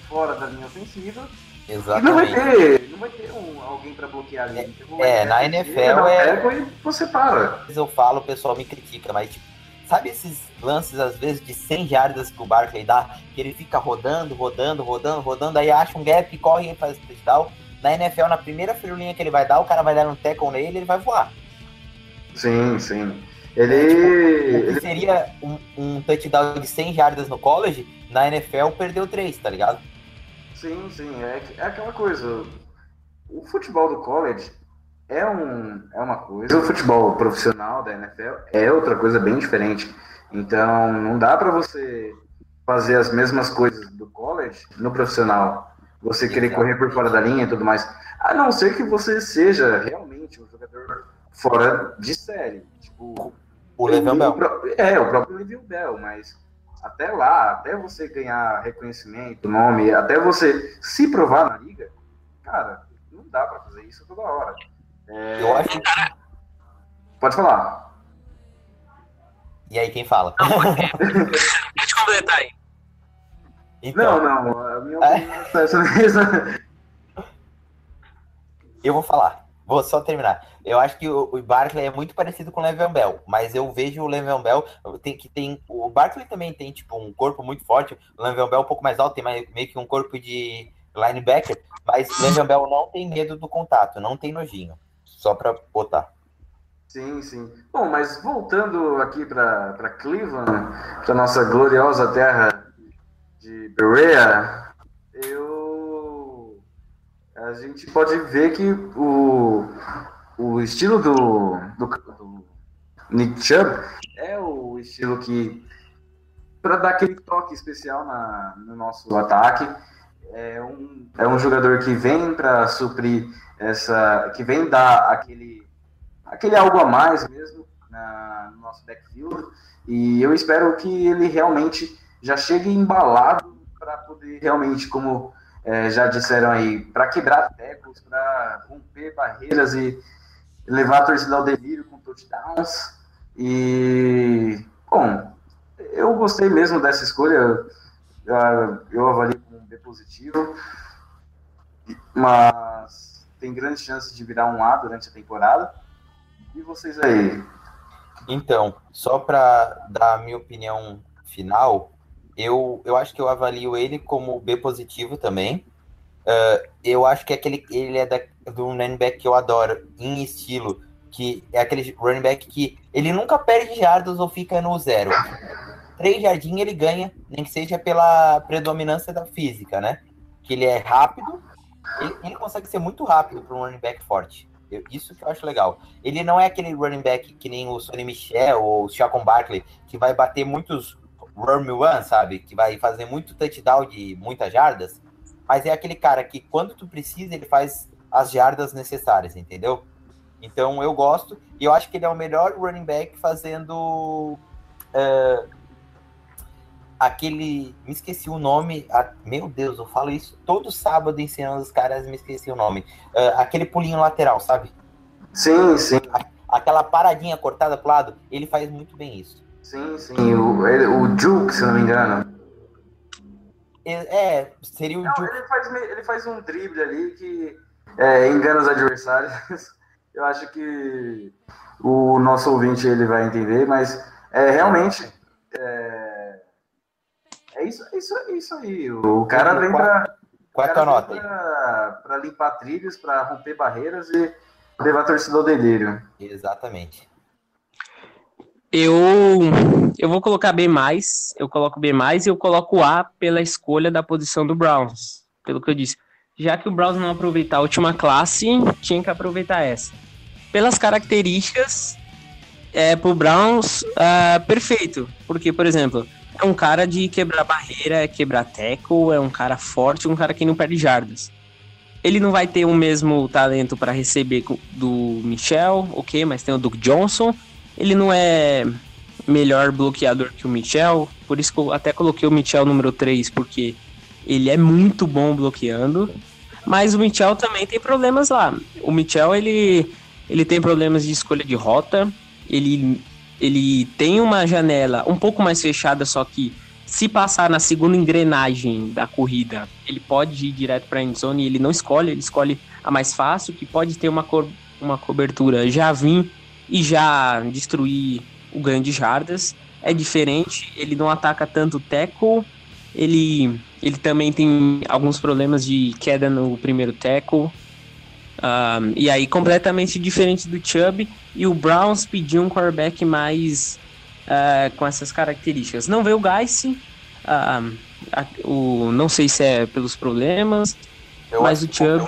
fora da linha ofensiva e não vai Exatamente. ter, não vai ter um, alguém pra bloquear ali. É, vai na NFL é- E você para. Eu falo, o pessoal me critica, mas tipo, sabe esses lances, às vezes, de 100 jardas que o Barkley dá, que ele fica rodando, rodando, rodando, rodando, aí acha um gap, corre e faz touchdown. Na NFL, na primeira firulinha que ele vai dar, o cara vai dar um tackle nele e ele vai voar. Sim, sim. O Ele. que ele seria um, um touchdown de 100 jardas no college, na NFL perdeu 3, tá ligado? sim, sim. É, é aquela coisa. O futebol do college é, um, é uma coisa. O futebol profissional da NFL é outra coisa bem diferente. Então, não dá pra você fazer as mesmas coisas do college no profissional. Você querer correr por fora da linha e tudo mais. A não ser que você seja realmente um jogador fora de série. Tipo, O Le'Veon Bell. pró- É, o próprio Le'Veon Bell, mas até lá, até você ganhar reconhecimento, nome, até você se provar na liga, cara, não dá pra fazer isso toda hora. É, Eu acho. Pode falar. E aí, quem fala? Pode completar aí. Então, Não, não, a minha opinião é essa mesma. Eu vou falar. Vou só terminar. Eu acho que o, o Barkley é muito parecido com o Le'Veon Bell, mas eu vejo o Le'Veon Bell tem que tem o Barkley também tem tipo um corpo muito forte. O Le'Veon Bell é um pouco mais alto, tem mais, meio que um corpo de linebacker, mas o Le'Veon Bell não tem medo do contato, não tem nojinho. Só pra botar. Sim, sim. Bom, mas voltando aqui para Cleveland, para nossa gloriosa terra de Berea, a gente pode ver que o, o estilo do, do, do Nick Chubb é o estilo que para dar aquele toque especial na, no nosso ataque é um, é um jogador que vem para suprir essa que vem dar aquele aquele algo a mais mesmo na, no nosso backfield. E eu espero que ele realmente já chegue embalado para poder realmente, como é, já disseram aí, para quebrar tecos, para romper barreiras e levar a torcida ao delírio com touchdowns. E, bom, eu gostei mesmo dessa escolha. Eu, eu avalio como um B positivo. Mas tem grande chance de virar um A durante a temporada. E vocês aí? Então, só para dar a minha opinião final, eu, eu acho que eu avalio ele como B positivo também. Uh, eu acho que aquele, ele é da, do running back que eu adoro, em estilo, que é aquele running back que ele nunca perde jardas ou fica no zero. Três jardinhas ele ganha, nem que seja pela predominância da física, né? Que ele é rápido, Ele, ele consegue ser muito rápido para um running back forte. Eu- isso que eu acho legal. Ele não é aquele running back que nem o Sonny Michel ou o Chacon Barkley, que vai bater muitos run one, sabe? Que vai fazer muito touchdown de muitas jardas. Mas é aquele cara que quando tu precisa, ele faz as jardas necessárias, entendeu? Então eu gosto. E eu acho que ele é o melhor running back fazendo. é, aquele. Me esqueci o nome. ah, meu Deus, eu falo isso todo sábado ensinando os caras, me esqueci o nome. É, aquele pulinho lateral, sabe? Sim, sim, Aquela paradinha cortada pro lado, ele faz muito bem isso. Sim, sim. O, o Juke, se não me engano. É, seria o Não, Duke. ele, faz, ele faz um drible ali que é, engana os adversários. Eu acho que o nosso ouvinte ele vai entender, mas é, realmente é, é isso, é isso, é isso aí. O cara vem para Qual a tua nota aí? para limpar trilhos, para romper barreiras e levar a torcida ao delírio. Exatamente. Eu, eu vou colocar B+, eu coloco B+, e eu coloco A pela escolha da posição do Browns, pelo que eu disse. Já que o Browns não aproveitar a última classe, tinha que aproveitar essa. Pelas características, é, pro Browns, ah, perfeito. Porque, por exemplo, é um cara de quebrar barreira, é quebrar tackle, é um cara forte, um cara que não perde jardas. Ele não vai ter o mesmo talento para receber do Michel, ok, mas tem o Duke Johnson. Ele não é melhor bloqueador que o Michel, por isso que eu até coloquei o Michel número 3, porque ele é muito bom bloqueando. Mas o Michel também tem problemas lá. O Michel, ele, ele tem problemas de escolha de rota. Ele, ele tem uma janela um pouco mais fechada, só que se passar na segunda engrenagem da corrida, ele pode ir direto para a endzone e ele não escolhe, ele escolhe a mais fácil, que pode ter uma, cor, uma cobertura já vir e já destruir o ganho de jardas. É diferente, ele não ataca tanto o tackle, ele, ele também tem alguns problemas de queda no primeiro tackle. Ah, e aí, completamente diferente do Chubb. E o Browns pediu um quarterback mais ah, com essas características. Não veio o Geis. o, não sei se é pelos problemas. Eu Mas o Chubb-.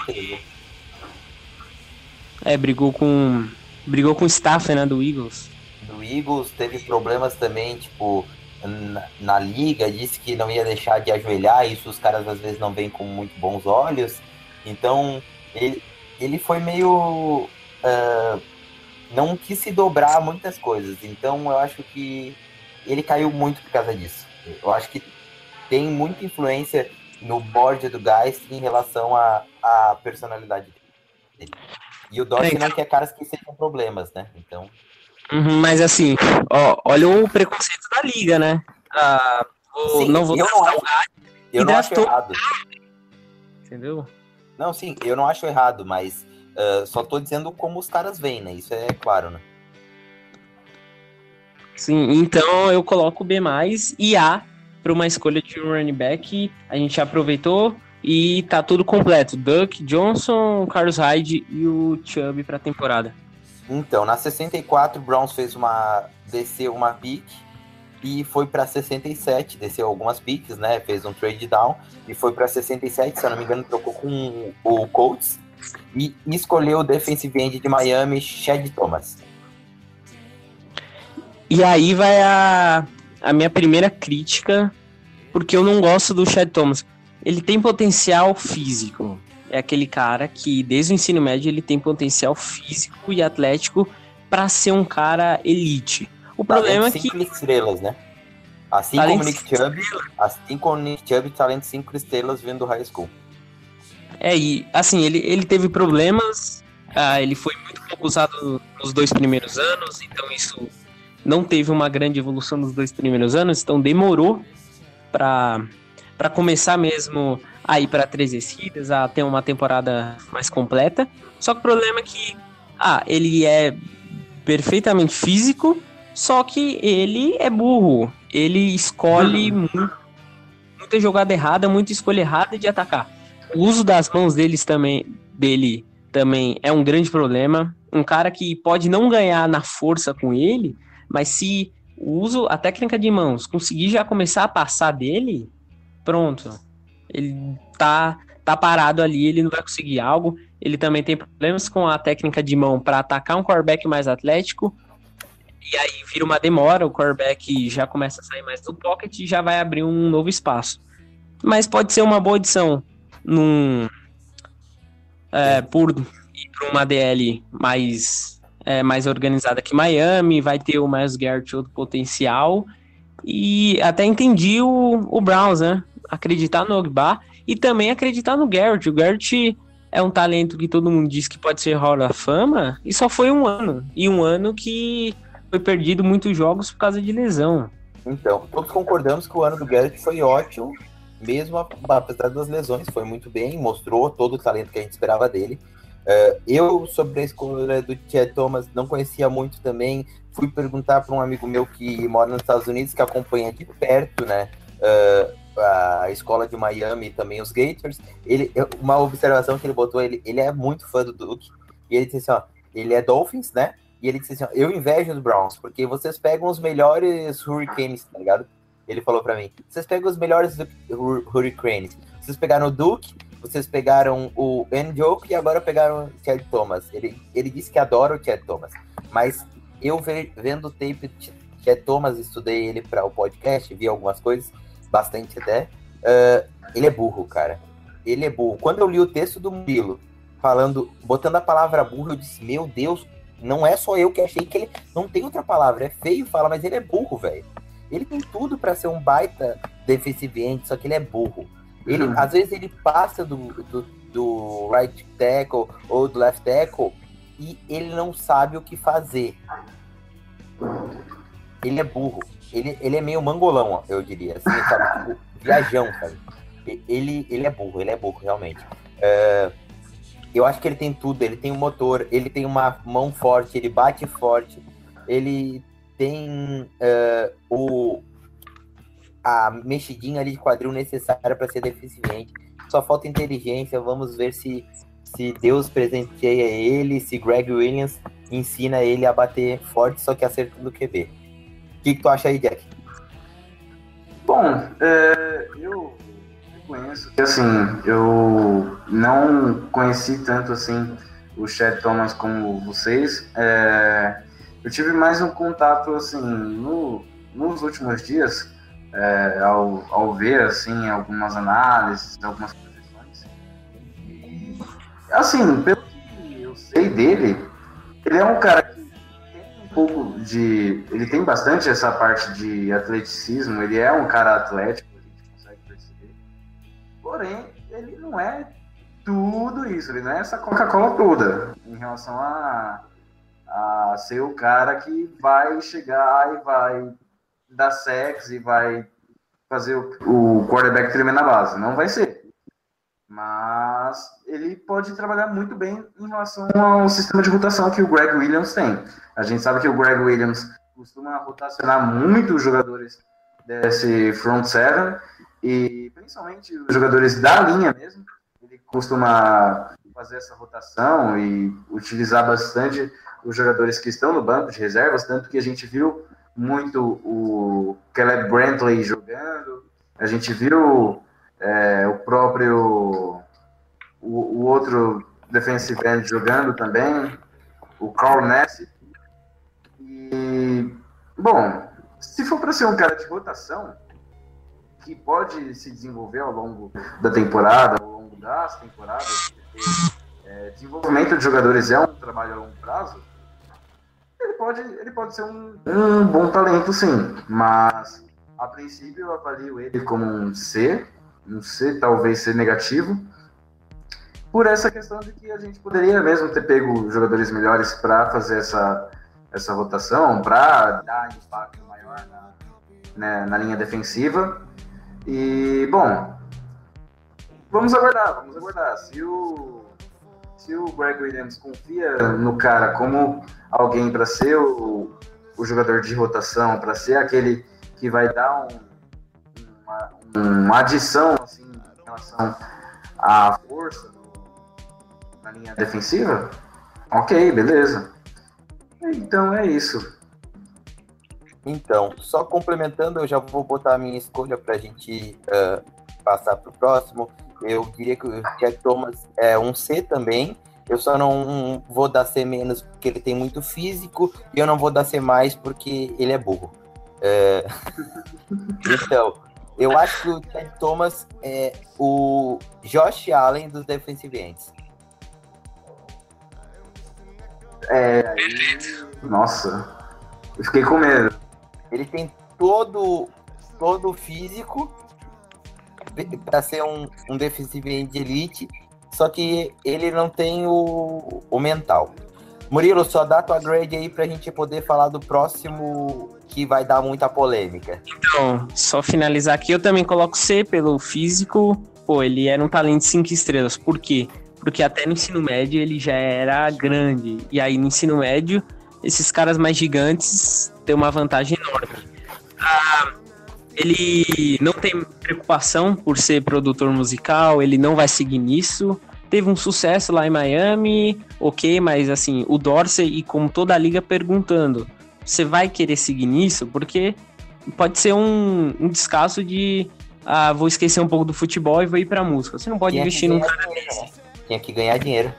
É, brigou com. Brigou com o staff, né, do Eagles. O Eagles teve problemas também, tipo, na, na liga, disse que não ia deixar de ajoelhar, isso os caras às vezes não veem com muito bons olhos. Então, ele, ele foi meio. ah, não quis se dobrar muitas coisas. Então, eu acho que ele caiu muito por causa disso. Eu acho que tem muita influência no board do Geist em relação à personalidade dele. E o Dorsey É, não quer caras que sejam problemas, né? Então. Uhum, mas assim, ó, olha o preconceito da liga, né? Ah, vou- Sim, não vou eu não o Geis, Eu não acho errado. entendeu? Não, sim, eu não acho errado, mas ah, só tô dizendo como os caras veem, né? Isso é claro, né? Sim, então eu coloco B+, e A para uma escolha de running back. A gente aproveitou e tá tudo completo. Duck, Johnson, Carlos Hyde e o Chubb pra temporada. Então, na 64, o Browns fez uma. desceu uma pick e foi pra 67, desceu algumas picks, né? Fez um trade down e foi pra 67, se eu não me engano, trocou com o Colts e escolheu o defensive end de Miami, Chad Thomas. E aí vai a, a minha primeira crítica, porque eu não gosto do Chad Thomas. Ele tem potencial físico. É aquele cara que, desde o ensino médio, ele tem potencial físico e atlético para ser um cara elite. O problema é que cinco estrelas, né? Assim Talento como o Nick Chubb, assim como o Nick Chubb, talento 5 estrelas vindo do high school. É, e assim, ele, ele teve problemas, ah, ele foi muito pouco usado nos dois primeiros anos, então isso não teve uma grande evolução nos dois primeiros anos, então demorou para para começar mesmo a ir para três descidas, a ter uma temporada mais completa. Só que o problema é que, ah, ele é perfeitamente físico, só que ele é burro. Ele escolhe muito, muita jogada errada, muita escolha errada de atacar. O uso das mãos deles também, dele também é um grande problema. Um cara que pode não ganhar na força com ele, mas se o uso, a técnica de mãos, conseguir já começar a passar dele, pronto. Ele tá, tá parado ali, ele não vai conseguir algo. Ele também tem problemas com a técnica de mão para atacar um quarterback mais atlético. E aí vira uma demora, o quarterback já começa a sair mais do pocket e já vai abrir um novo espaço. Mas pode ser uma boa edição num, é, por ir para uma DL mais, é, mais organizada que Miami, vai ter o Miles Garrett outro potencial. E até entendi o, o Browns, né? Acreditar no Ogba e também acreditar no Garrett. O Garrett é um talento que todo mundo diz que pode ser Hall da Fama e só foi um ano. E um ano que foi perdido muitos jogos por causa de lesão. Então, todos concordamos que o ano do Garrett foi ótimo, mesmo apesar das lesões, foi muito bem, mostrou todo o talento que a gente esperava dele. Uh, eu, sobre a escolha do Chad Thomas, não conhecia muito também. Fui perguntar para um amigo meu que mora nos Estados Unidos, que acompanha de perto, né? Uh, a escola de Miami também os Gators. Ele, uma observação que ele botou, ele, ele é muito fã do Duke. E ele disse assim: ó, ele é Dolphins, né? E ele disse assim: ó, eu invejo os Browns, porque vocês pegam os melhores Hurricanes, tá ligado? Ele falou para mim: vocês pegam os melhores Hurricanes. Vocês pegaram o Duke, vocês pegaram o Njoku e agora pegaram o Chad Thomas. Ele, ele disse que adora o Chad Thomas, mas eu ve, vendo o tape de Chad Thomas, estudei ele para o podcast, vi algumas coisas, bastante até. Uh, ele é burro, cara. Ele é burro. Quando eu li o texto do Murilo falando, botando a palavra burro, eu disse: Meu Deus, não é só eu que achei que ele não tem outra palavra. É feio falar, mas ele é burro, velho. Ele tem tudo para ser um baita defensive end, só que ele é burro. Ele, uhum. Às vezes ele passa do, do, do right tackle ou do left tackle e ele não sabe o que fazer. Ele é burro. Ele, ele é meio mangolão, eu diria. Assim, sabe? Tipo, viajão, sabe? Ele, ele é burro, ele é burro, realmente. Uh, eu acho que ele tem tudo. Ele tem um motor, ele tem uma mão forte, ele bate forte, ele tem uh, o, a mexidinha ali de quadril necessária para ser deficiente. Só falta inteligência. Vamos ver se, se Deus presenteia ele, se Greg Williams ensina ele a bater forte, só que acertando o QB. O que, que, tu acha aí, Jack? Bom, é, eu reconheço que assim, eu não conheci tanto assim o Chad Thomas como vocês. É, eu tive mais um contato assim no, nos últimos dias é, ao, ao ver assim algumas análises, algumas projeções. Assim, pelo que eu sei dele, ele é um cara que pouco de, ele tem bastante essa parte de atleticismo. Ele é um cara atlético, a gente consegue perceber. Porém, ele não é tudo isso. Ele não é essa Coca-Cola toda em relação a a ser o cara que vai chegar e vai dar sexo e vai fazer o, o quarterback tremer na base. Não vai ser. Mas ele pode trabalhar muito bem em relação ao sistema de rotação que o Greg Williams tem. A gente sabe que o Greg Williams costuma rotacionar muito os jogadores desse front seven e principalmente os jogadores da linha mesmo. Ele costuma fazer essa rotação e utilizar bastante os jogadores que estão no banco de reservas, tanto que a gente viu muito o Caleb Brantley jogando, a gente viu é, o próprio o, o, outro defensive end jogando também, o Carl Ness. E, bom, se for para ser um cara de rotação, que pode se desenvolver ao longo da temporada, ao longo das temporadas, porque é, desenvolvimento de jogadores é um trabalho a longo prazo, ele pode, ele pode ser um, um bom talento, sim, mas a princípio eu avalio ele como um C, um C talvez ser negativo, por essa questão de que a gente poderia mesmo ter pego jogadores melhores para fazer essa, essa rotação, para dar impacto maior na, né, na linha defensiva. E, bom, vamos aguardar, vamos aguardar. Se o, se o Greg Williams confia no cara como alguém para ser o, o jogador de rotação, para ser aquele que vai dar um, uma, uma adição assim, em relação à força na linha defensiva, ok, beleza. Então é isso. Então, só complementando, eu já vou botar a minha escolha para a gente uh, passar para o próximo. Eu diria que o Jack Thomas é um C também. Eu só não vou dar C menos porque ele tem muito físico e eu não vou dar C mais porque ele é burro. É... então, eu acho que o Jack Thomas é o Josh Allen dos defensive ends. É, aí, nossa, eu fiquei com medo. Ele tem todo todo o físico para ser um, um defensive end de elite, só que ele não tem o, o mental. Murilo, só dá tua grade aí pra gente poder falar do próximo que vai dar muita polêmica. Então, só finalizar aqui, eu também coloco C pelo físico. Pô, ele era um talento de 5 estrelas. Por quê? Porque até no ensino médio ele já era grande. E aí no ensino médio, esses caras mais gigantes têm uma vantagem enorme. Ah, ele não tem preocupação por ser produtor musical, ele não vai seguir nisso. Teve um sucesso lá em Miami, ok, mas assim, o Dorsey e como toda a liga perguntando, você vai querer seguir nisso? Porque pode ser um, um descaso de ah, vou esquecer um pouco do futebol e vou ir pra música. Você não pode que investir num ganhar cara dinheiro, desse. Tinha que ganhar dinheiro.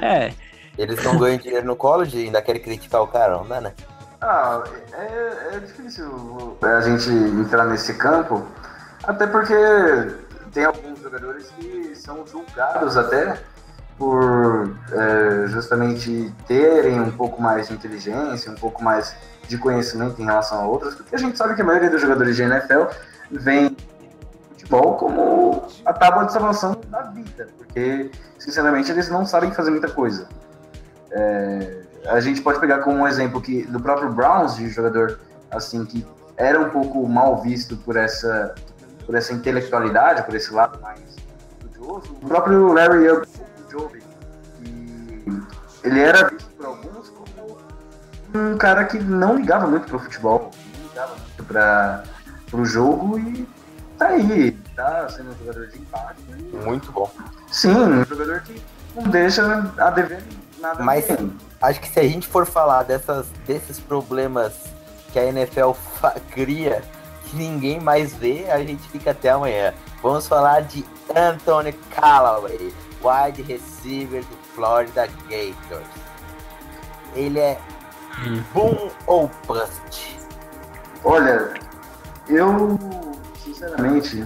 É, Eles não ganham dinheiro no college e ainda querem criticar o cara, não dá, né? Ah, é, é difícil a gente entrar nesse campo, até porque tem alguns jogadores que são julgados até por é, justamente terem um pouco mais de inteligência, um pouco mais de conhecimento em relação a outros, porque a gente sabe que a maioria dos jogadores de NFL vem futebol como a tábua de salvação da vida, porque sinceramente eles não sabem fazer muita coisa. É, a gente pode pegar como um exemplo que do próprio Browns, de jogador assim que era um pouco mal visto por essa por essa intelectualidade, por esse lado mais estudioso. O próprio Larry que ele era visto por alguns como um cara que não ligava muito pro futebol, não ligava muito para pro jogo e tá aí, tá sendo um jogador de impacto. e- Muito bom. Sim, um jogador que não deixa a dever nada. Mas-. Acho que se a gente for falar dessas, desses problemas que a NFL cria, que ninguém mais vê, a gente fica até amanhã. Vamos falar de Anthony Callaway, wide receiver do Florida Gators. Ele é boom ou bust? Olha, eu sinceramente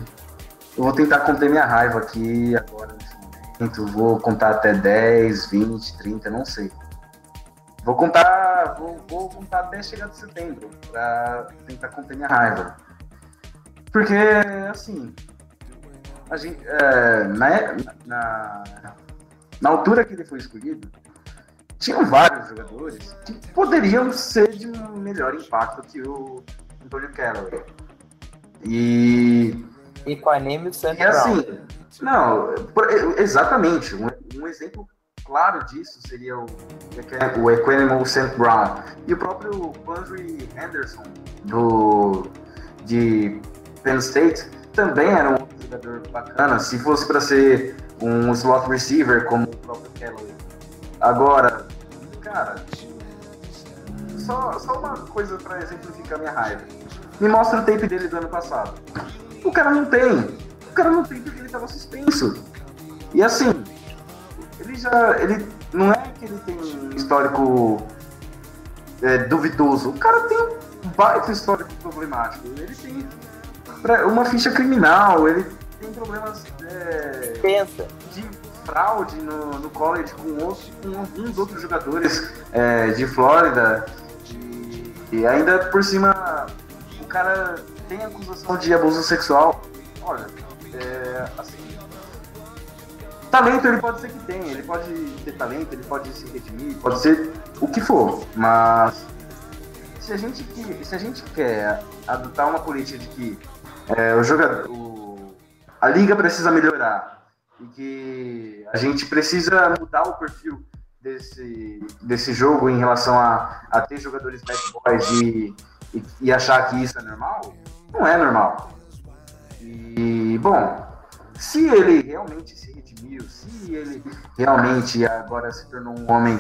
eu vou tentar conter minha raiva aqui agora nesse momento. Vou contar até 10, 20, 30, não sei. Vou contar, vou, vou contar até chegar de setembro pra tentar conter minha raiva. Porque, assim, a gente, é, na, na, na altura que ele foi escolhido, tinham vários jogadores que poderiam ser de um melhor impacto que o Antonio Callaway. E, E com a e assim, não, por- exatamente, um, um exemplo claro disso seria o, o Equanimal St. Brown e o próprio Andre Henderson do, de Penn State também era um jogador bacana, se fosse para ser um slot receiver como o próprio Callaway. Agora, cara, só, só uma coisa para exemplificar minha raiva. Me mostra o tape dele do ano passado. O cara não tem. O cara não tem porque ele tava suspenso. E assim, ele já. Ele, não é que ele tem um histórico é, duvidoso. O cara tem um baita histórico problemático. Ele tem uma ficha criminal, ele tem problemas é, pensa. de fraude no, no college com, outros, com alguns outros jogadores é, de Flórida. E, e ainda por cima, cara tem acusação de abuso sexual. Olha, é, assim, talento ele pode ser que tenha, ele pode ter talento, ele pode se redimir, pode ser o que for, mas se a gente, se a gente quer adotar uma política de que é, o jogador, o- a liga precisa melhorar e que a gente precisa mudar o perfil desse, desse jogo em relação a, a ter jogadores bad boys e, e, e achar que isso é normal, não é normal. E, bom, se ele realmente se redimiu, se ele realmente agora se tornou um homem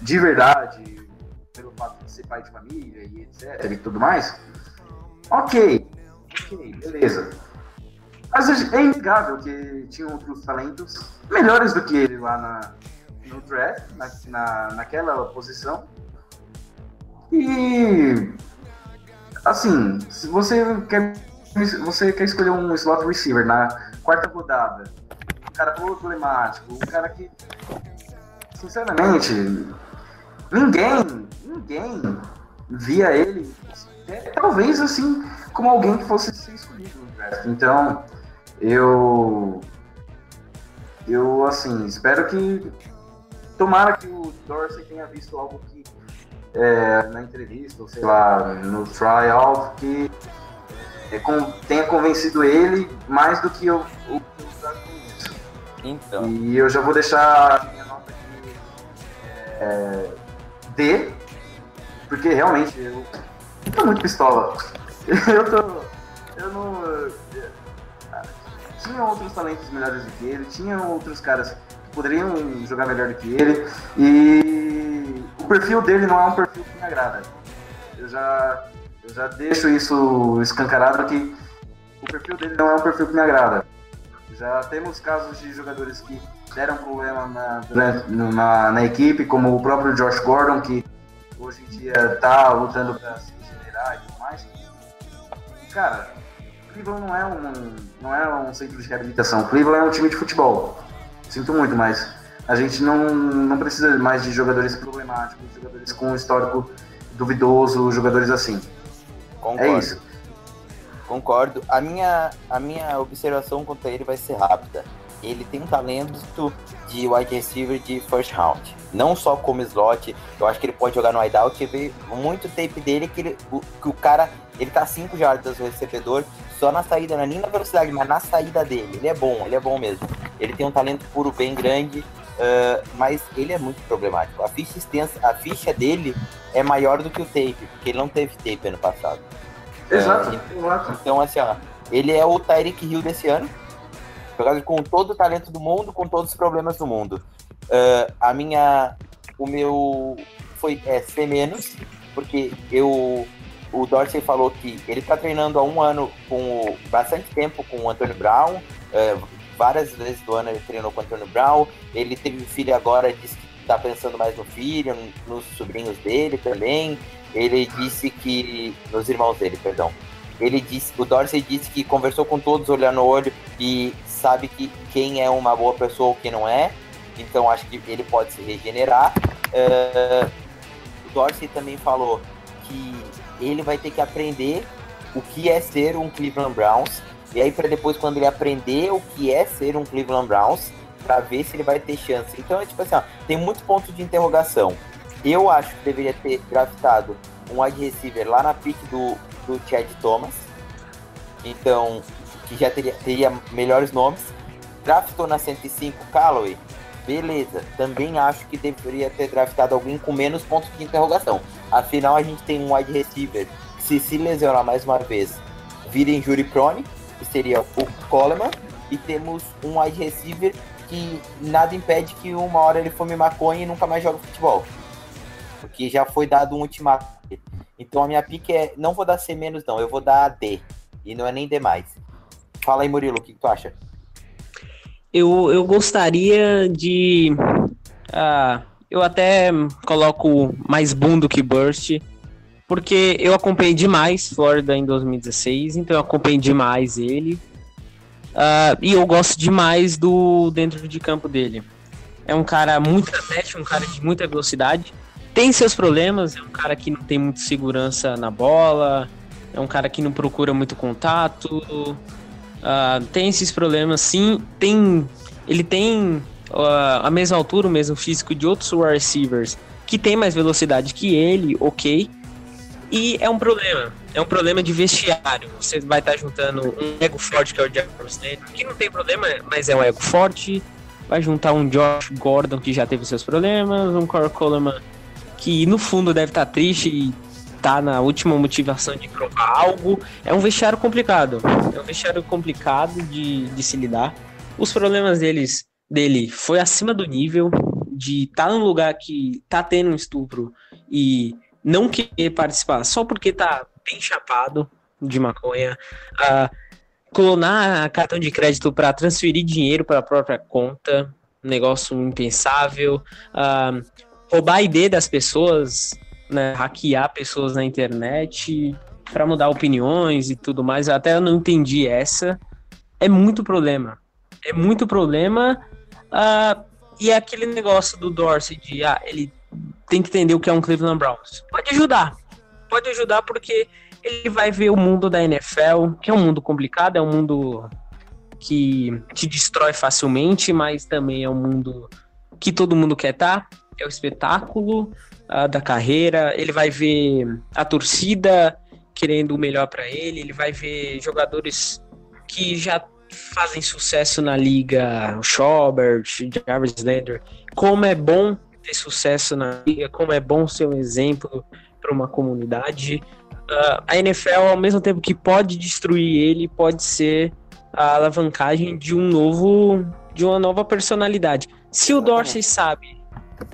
de verdade, pelo fato de ser pai de família e etc e tudo mais, ok, ok, beleza. Mas é inegável que tinha outros talentos melhores do que ele lá na, no draft, na, na, naquela posição. E assim, se você quer, você quer escolher um slot receiver na quarta rodada, um cara problemático, um cara que, sinceramente, ninguém, ninguém via ele, é, talvez assim, como alguém que fosse ser escolhido no draft. Então, eu, eu assim, espero que, tomara que o Dorsey tenha visto algo que é, na entrevista, ou sei lá, no tryout, que é, com, tenha convencido ele mais do que eu, o Então. E eu já vou deixar a minha nota aqui é, D, porque realmente eu tô muito pistola. Eu tô. Eu não. Tinha outros talentos melhores do que ele, tinha outros caras poderiam jogar melhor do que ele, e o perfil dele não é um perfil que me agrada. Eu já, eu já deixo isso escancarado que o perfil dele não é um perfil que me agrada. Já temos casos de jogadores que deram problema na, durante- na, na equipe, como o próprio Josh Gordon, que hoje em dia está lutando para se regenerar e tudo mais. E, cara, Cleveland não é um, não é um centro de reabilitação. Cleveland é um time de futebol. Sinto muito, mas a gente não, não precisa mais de jogadores problemáticos, jogadores com histórico duvidoso, jogadores assim. Concordo. É isso. Concordo. A minha, a minha observação quanto a ele vai ser rápida. Ele tem um talento de wide receiver de first round. Não só como slot, eu acho que ele pode jogar no wideout. Eu vi muito tape dele que, ele, que o cara, ele tá 5 jardas do recebedor, só na saída, não é nem na velocidade, mas na saída dele. Ele é bom, ele é bom mesmo. Ele tem um talento puro bem grande, ah, mas ele é muito problemático. A ficha extensa, a ficha dele é maior do que o tape, porque ele não teve tape ano passado. Exato, exato. Então, assim, ó, ele é o Tyreek Hill desse ano. Jogador com todo o talento do mundo, com todos os problemas do mundo. Ah, a minha. O meu. Foi é, C menos, porque eu. O Dorsey falou que ele tá treinando há um ano com bastante tempo com o Antônio Brown. ah, várias vezes do ano ele treinou com o Antônio Brown. Ele teve filho agora, disse que tá pensando mais no filho, nos sobrinhos dele também. Ele disse que. Nos irmãos dele, perdão ele disse, o Dorsey disse que conversou com todos olhando no olho e sabe que quem é uma boa pessoa ou quem não é. Então acho que ele pode se regenerar. Eh, o Dorsey também falou que ele vai ter que aprender o que é ser um Cleveland Browns. E aí para depois quando ele aprender o que é ser um Cleveland Browns, para ver se ele vai ter chance. Então é tipo assim, ó, tem muito ponto de interrogação. Eu acho que deveria ter draftado um wide receiver lá na pick do, do Chad Thomas. Então, que já teria, teria melhores nomes. Draftou na 105 Callaway. Beleza. Também acho que deveria ter draftado alguém com menos pontos de interrogação. Afinal, a gente tem um wide receiver que se se lesionar mais uma vez, vira injury prone, que seria o Coleman. E temos um wide receiver que nada impede que uma hora ele fome maconha e nunca mais joga futebol. Porque já foi dado um ultimato. Então a minha pick é. Não vou dar C menos, não. Eu vou dar D. E não é nem D mais. Fala aí, Murilo, o que tu acha? Eu, eu gostaria de. ah, eu até coloco mais boom do que burst, porque eu acompanhei demais Florida em 2016, então eu acompanhei demais ele. Ah, e eu gosto demais do dentro de campo dele. É um cara muito atlético, um cara de muita velocidade. Tem seus problemas, é um cara que não tem muita segurança na bola, é um cara que não procura muito contato. Ah, tem esses problemas sim. Tem, ele tem ah, a mesma altura, o mesmo físico de outros receivers que tem mais velocidade que ele, ok. E é um problema. É um problema de vestiário. Você vai estar juntando um ego forte, que é o Landry, que não tem problema, mas é um ego forte. Vai juntar um Josh Gordon, que já teve seus problemas, um Corey Coleman, que no fundo deve estar triste e tá na última motivação de provar algo. É um vestiário complicado. É um vestiário complicado de, de se lidar. Os problemas deles, dele foi acima do nível de estar num lugar que tá tendo um estupro e não querer participar só porque tá bem chapado de maconha. Ah, clonar cartão de crédito para transferir dinheiro para a própria conta, um negócio impensável. Ah, roubar a ID das pessoas, né, hackear pessoas na internet para mudar opiniões e tudo mais. Até eu não entendi essa. É muito problema. É muito problema. Ah, e é aquele negócio do Dorsey de ah, ele tem que entender o que é um Cleveland Browns. Pode ajudar. Pode ajudar porque ele vai ver o mundo da NFL, que é um mundo complicado, é um mundo que te destrói facilmente, mas também é um mundo que todo mundo quer estar. Tá. É o espetáculo uh, da carreira. Ele vai ver a torcida querendo o melhor para ele. Ele vai ver jogadores que já fazem sucesso na liga, o Schobert, Jarvis Landry. Como é bom ter sucesso na liga, como é bom ser um exemplo para uma comunidade. Uh, a NFL, ao mesmo tempo que pode destruir ele, pode ser a alavancagem de um novo, de uma nova personalidade. Se o Dorsey sabe,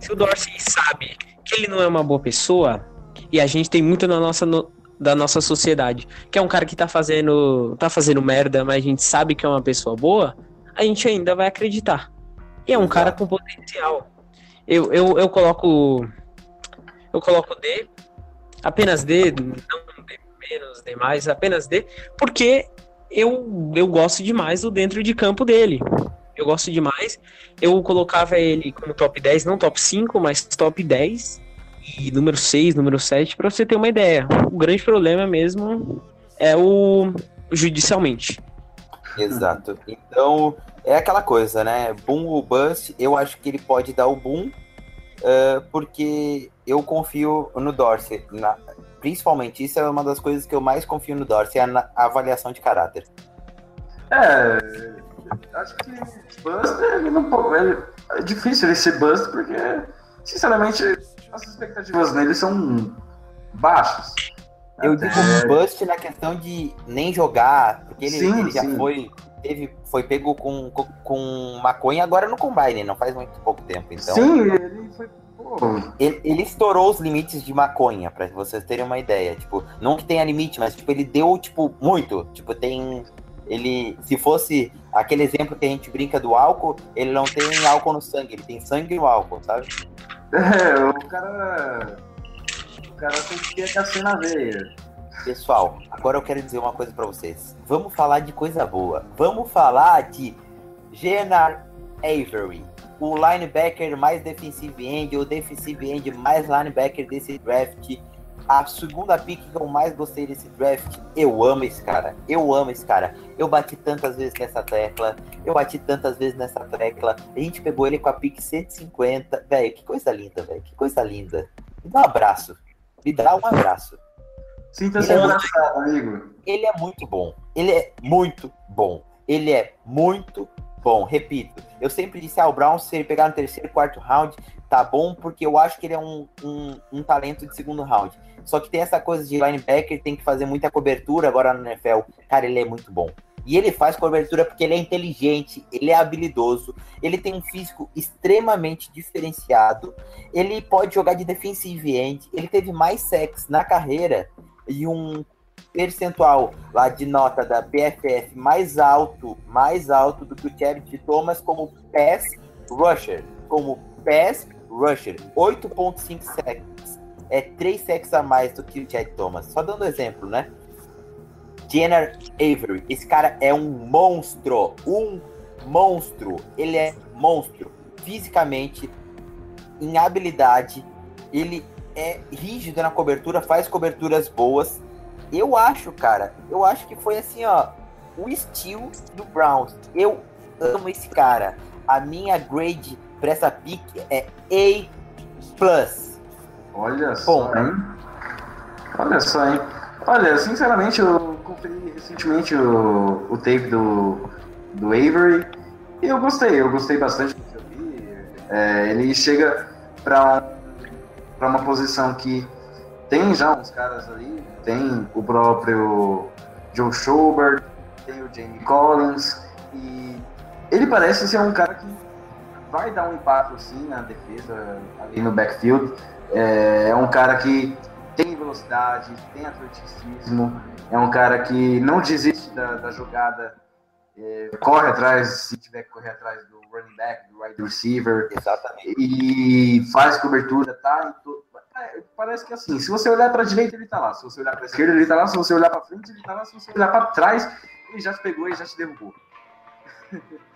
se o Dorsey sabe que ele não é uma boa pessoa, e a gente tem muito na nossa no, da nossa sociedade, que é um cara que tá fazendo, tá fazendo merda, mas a gente sabe que é uma pessoa boa, a gente ainda vai acreditar. E é um cara com potencial. Eu, eu, eu coloco. Eu coloco D. Apenas D, não D menos, D mais, apenas D, porque eu, eu gosto demais do dentro de campo dele. Eu gosto demais. Eu colocava ele como top 10, não top 5, mas top 10. E número 6, número 7, para você ter uma ideia. O grande problema mesmo é o judicialmente. Exato. Então, é aquela coisa, né? Boom ou bust, eu acho que ele pode dar o boom, uh, porque eu confio no Dorsey. Na, principalmente, isso é uma das coisas que eu mais confio no Dorsey, é a, a avaliação de caráter. É, acho que bust ele não é difícil ele ser bust, porque, sinceramente, as expectativas nele são baixas. Eu Até... digo bust na questão de nem jogar, porque ele, sim, ele já sim. foi teve, foi pego com, com, com, maconha agora no Combine, não faz muito pouco tempo. Então, Sim, ele foi. Ele, ele, estourou os limites de maconha, para vocês terem uma ideia. Tipo, não que tenha limite, mas tipo, ele deu, tipo, muito. Tipo, tem. Ele. Se fosse aquele exemplo que a gente brinca do álcool, ele não tem álcool no sangue, ele tem sangue no álcool, sabe? É, o cara. O cara tem que ter a na veia. Pessoal, agora eu quero dizer uma coisa para vocês. Vamos falar de coisa boa. Vamos falar de Genar Avery, o linebacker mais defensive end, o defensive end mais linebacker desse draft. A segunda pick que eu mais gostei desse draft. Eu amo esse cara. Eu amo esse cara. Eu bati tantas vezes nessa tecla. Eu bati tantas vezes nessa tecla. A gente pegou ele com a pick 150. Velho, que coisa linda, velho. Que coisa linda. Me dá um abraço. Me dá um abraço. Sinta-se é abraçado, amigo. Ele é muito bom. Ele é muito bom. Ele é muito bom. Repito, eu sempre disse, ah, o Brown, se ele pegar no terceiro, quarto round, tá bom, porque eu acho que ele é um, um, um talento de segundo round. Só que tem essa coisa de linebacker, tem que fazer muita cobertura agora no NFL. Cara, ele é muito bom. E ele faz cobertura porque ele é inteligente, ele é habilidoso, ele tem um físico extremamente diferenciado, ele pode jogar de defensive end, ele teve mais sacks na carreira e um percentual lá de nota da PFF mais alto, mais alto do que o Charity Thomas como pass rusher, como pass rusher, 8.5 sacks, é 3 sacks a mais do que o Chad Thomas. Só dando exemplo, né? Jenner Avery, esse cara é um monstro, um monstro, ele é monstro fisicamente, em habilidade, ele é rígido na cobertura, faz coberturas boas. Eu acho, cara, eu acho que foi assim, ó, o estilo do Browns. Eu amo esse cara. A minha grade pra essa pick é A+. Olha só, hein? Olha só, hein? Olha, sinceramente, eu conferi recentemente o, o tape do, do Avery e eu gostei, eu gostei bastante do que eu vi. É, ele chega para para uma posição que tem já uns caras ali, tem o próprio Joe Schobert, tem o Jamie Collins, e ele parece ser um cara que vai dar um impacto sim na defesa ali no backfield. É, é um cara que tem velocidade, tem atleticismo, é um cara que não desiste da, da jogada, é, corre atrás, se tiver que correr atrás do running back, do wide receiver, Exatamente. e faz cobertura, tá? to- é, Parece que assim, se você olhar para direita, ele tá lá. Se você olhar para esquerda, ele tá lá. Se você olhar para frente, ele tá lá. Se você olhar para trás, ele já te pegou e já te derrubou.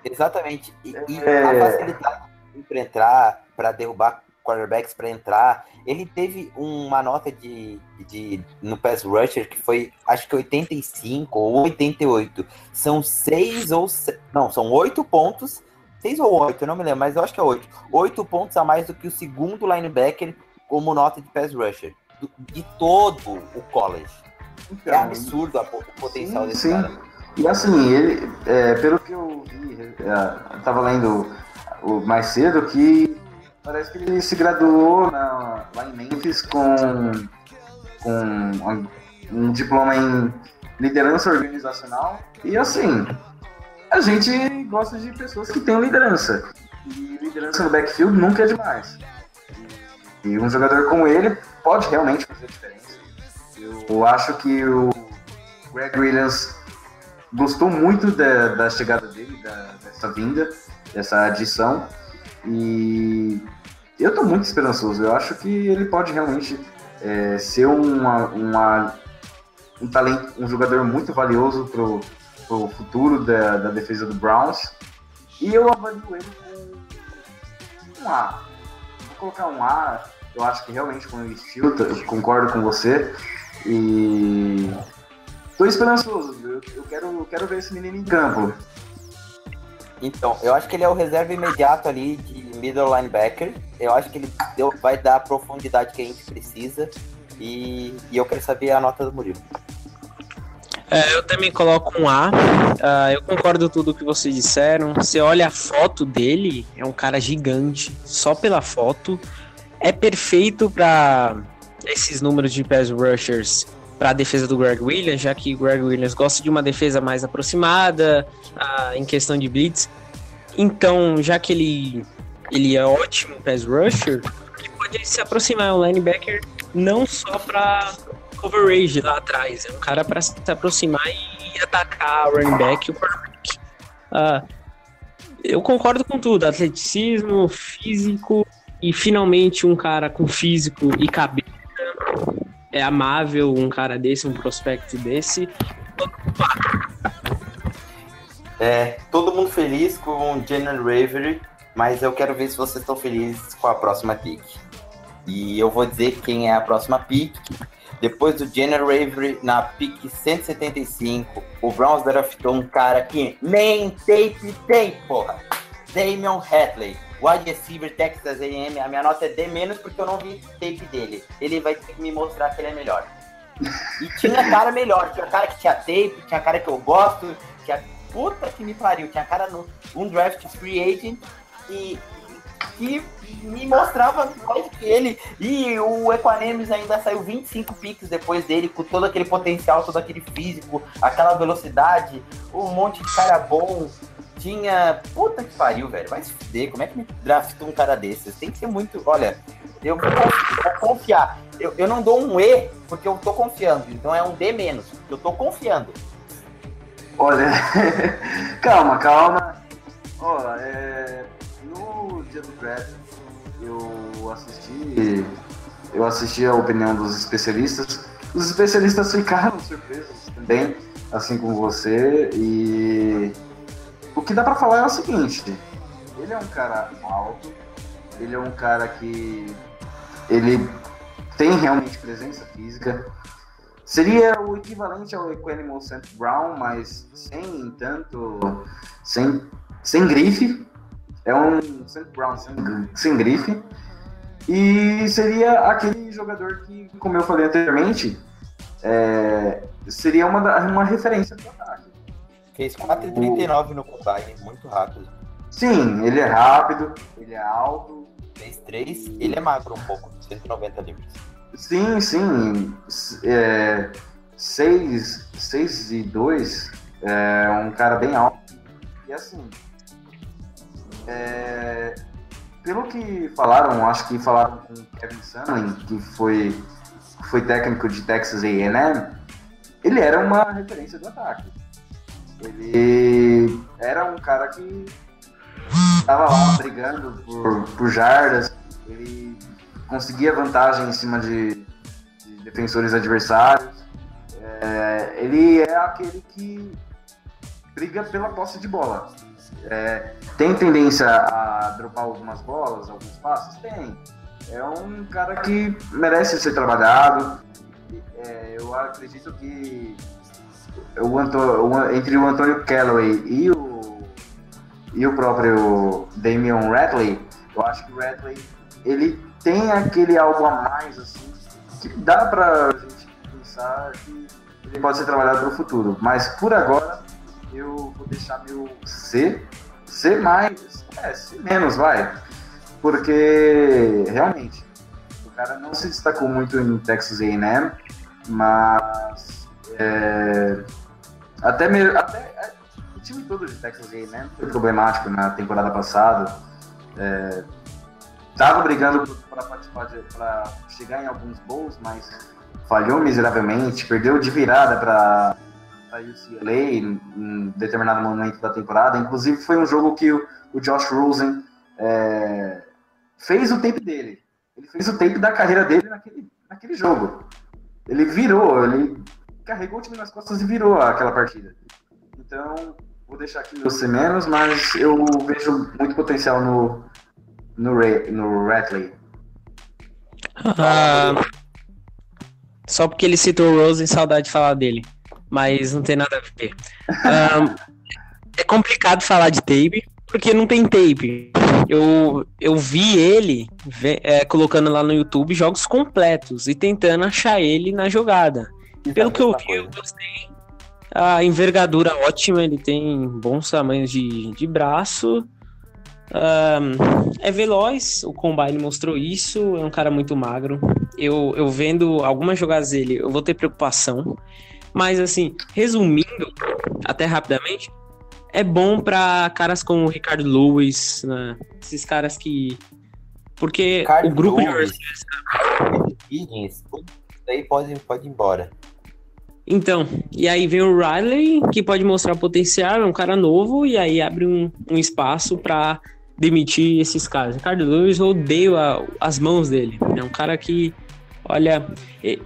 Exatamente. E, e É. a facilidade para entrar, para derrubar quarterbacks para entrar, ele teve uma nota de, de no pass rusher que foi acho que 85 ou 88. São seis ou se- não, são oito pontos, seis ou oito, eu não me lembro, mas eu acho que é oito. Oito pontos a mais do que o segundo linebacker como nota de pass rusher do- de todo o college. É Então, absurdo a o potencial Sim, desse sim. cara. E assim, ele, é, pelo que eu vi, é, eu tava lendo mais cedo, que parece que ele se graduou na- lá em Memphis com, com um, diploma em liderança organizacional. E assim, a gente gosta de pessoas que têm liderança. E liderança no backfield nunca é demais. E, e um jogador como ele pode realmente fazer diferença. Eu acho que o Greg Williams gostou muito da, da chegada dele, da- dessa vinda, dessa adição. E eu tô muito esperançoso. Eu acho que ele pode realmente é, ser uma, uma- um talento, um jogador muito valioso pro, pro futuro da, da defesa do Browns. E eu avalio ele com um A. Vou colocar um A. Eu acho que realmente com o estilo, eu concordo com você. E tô esperançoso. Eu, eu quero, eu quero ver esse menino em campo. Então, eu acho que ele é o reserva imediato ali de middle linebacker. Eu acho que ele deu- vai dar a profundidade que a gente precisa. E, e eu quero saber a nota do Murilo. É, eu também coloco um A. Ah, eu concordo com tudo que vocês disseram. Você olha a foto dele, é um cara gigante, só pela foto. É perfeito para esses números de pass rushers para a defesa do Greg Williams, já que o Greg Williams gosta de uma defesa mais aproximada ah, em questão de blitz. Então, já que ele, ele é ótimo pass rusher, ele pode se aproximar ao linebacker não só para coverage lá atrás. É um cara para se aproximar e atacar o running back e o quarterback. Ah, eu concordo com tudo. Atleticismo, físico e finalmente um cara com físico e cabeça. É amável um cara desse, um prospecto desse. É, todo mundo feliz com o Jalen Ravery, mas eu quero ver se vocês estão felizes com a próxima pick. E eu vou dizer quem é a próxima pick. Depois do Jalen Ravery, na pick 175, o Browns draftou um cara que nem tape tem, porra. Damian Hadley, wide receiver Texas A&M. A minha nota é D menos porque eu não vi tape dele. Ele vai ter que me mostrar que ele é melhor. E tinha cara melhor, tinha cara que tinha tape, tinha cara que eu gosto, tinha puta que me pariu, tinha cara no um draft free agent e que me mostrava mais que ele. E o Equanemes ainda saiu 25 picks depois dele, com todo aquele potencial, todo aquele físico, aquela velocidade, um monte de cara bom. Tinha. Puta que pariu, velho. Vai se fuder. Como é que me draftou um cara desses? Tem que ser muito. Olha, eu vou, confiar. Eu, eu não dou um E porque eu tô confiando. Então é um D menos. Eu tô confiando. Olha, calma, calma. É, no dia do draft eu assisti, eu assisti a opinião dos especialistas. Os especialistas ficaram surpresos também, assim como você. E o que dá pra falar é o seguinte: ele é um cara alto, ele é um cara que ele tem realmente presença física. Seria o equivalente ao Equanimal St. Brown, mas sem tanto. sem, sem grife. É um St. Brown sem, sem grife. E seria aquele jogador que, como eu falei anteriormente, é, seria uma, uma referência para ataque. Fez 4,39 no combine, muito rápido. Sim, ele é rápido, ele é alto. Fez 3, ele é magro um pouco, 190 livres. Sim, sim. É, 6, 6 e 2 é um cara bem alto. E assim, é, pelo que falaram, acho que falaram com o Kevin Sumlin, que foi, foi técnico de Texas A&M, ele era uma referência do ataque. Ele era um cara que estava lá brigando por, por jardas, ele conseguia vantagem em cima de, de defensores adversários. É, ele é aquele que briga pela posse de bola. É, tem tendência a dropar algumas bolas, alguns passos? Tem. É um cara que merece ser trabalhado. É, eu acredito que o Antônio, entre o Antônio Callaway e o, e o próprio Damian Radley, eu acho que o Radley ele tem aquele algo a mais assim que dá pra gente pensar que ele pode ser trabalhado para o futuro. Mas por agora eu vou deixar meu C, C mais, é, C menos, vai. Porque realmente o cara não se destacou muito em Texas A&M, mas é, até, mesmo, até é, o time todo de Texas A&M foi problemático na temporada passada. É, tava brigando para participar para chegar em alguns bowls, mas falhou miseravelmente, perdeu de virada para a UCLA em, em, determinado momento da temporada. Inclusive foi um jogo que o, o Josh Rosen é, fez o tempo dele. Ele fez o tempo da carreira dele naquele, naquele jogo. Ele virou, ele carregou o time nas costas e virou aquela partida. Então, vou deixar aqui no C menos, mas eu vejo muito potencial no, no, no Ratley. Ah, só porque ele citou o Rose, saudade de falar dele. Mas não tem nada a ver. É complicado falar de tape, porque não tem tape. Eu, eu vi ele é, colocando lá no YouTube jogos completos e tentando achar ele na jogada. Pelo que eu vi, eu gostei. A envergadura ótima, ele tem bons tamanhos de, de braço. Um, é veloz, o Combine mostrou isso, é um cara muito magro. Eu, eu vendo algumas jogadas dele, eu vou ter preocupação. Mas assim, resumindo, até rapidamente, é bom para caras como o Ricardo Lewis, né? esses caras que. Porque Ricardo o grupo Lewis, de Higgins, daí pode, pode ir embora. Então, e aí vem o Riley, que pode mostrar potencial, é um cara novo, e aí abre um, um espaço para demitir esses caras. Ricardo Lewis, eu odeio a, as mãos dele. É um cara que, olha,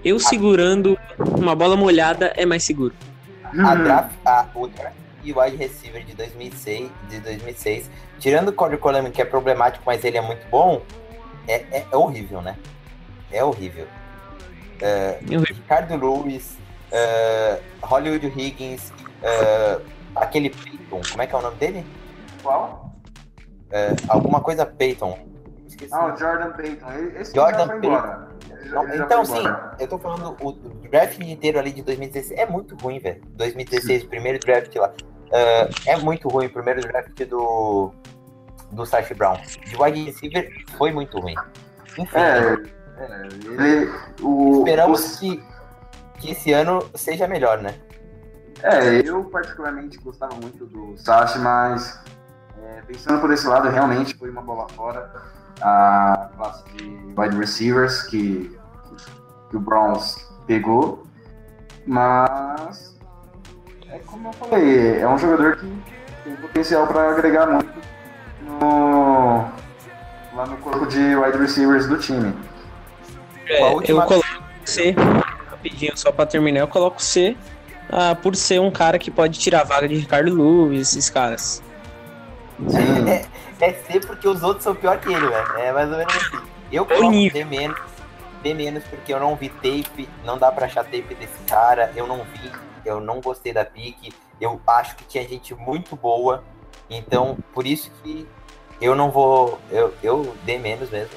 eu segurando uma bola molhada é mais seguro. A draft, a, o draft wide receiver de 2006, de 2006 tirando o Corey Coleman, que é problemático, mas ele é muito bom, é, é, é horrível, né? É horrível. Uh, Ricardo Lewis, uh, Hollywood Higgins, uh, aquele Peyton, como é que é o nome dele? Qual? É, alguma coisa Peyton. Esqueci. Ah, o Jordan Peyton. Esse Jordan Peyton. Não, então, sim, eu tô falando, o draft inteiro ali de 2016 é muito ruim, velho. 2016, o primeiro draft lá. Uh, é muito ruim, o primeiro draft do, do Sash Brown. De wide receiver foi muito ruim. Enfim. É, é, ele, o, esperamos o... que, que esse ano seja melhor, né? É, eu particularmente gostava muito do Sash, mas é, pensando por esse lado, realmente foi uma bola fora a classe de wide receivers que, que o Browns pegou, mas é como eu falei, é um jogador que tem potencial para agregar muito no, lá no corpo de wide receivers do time. É, última... Eu coloco C, rapidinho, só para terminar, eu coloco C ah, por ser um cara que pode tirar a vaga de Ricardo Lewis, esses caras. É, é C porque os outros são pior que ele, velho. É mais ou menos assim. Eu coloco B menos, B menos porque eu não vi tape, não dá pra achar tape desse cara, eu não vi, eu não gostei da pique, eu acho que tinha gente muito boa, então por isso que eu não vou, eu, eu dei menos mesmo,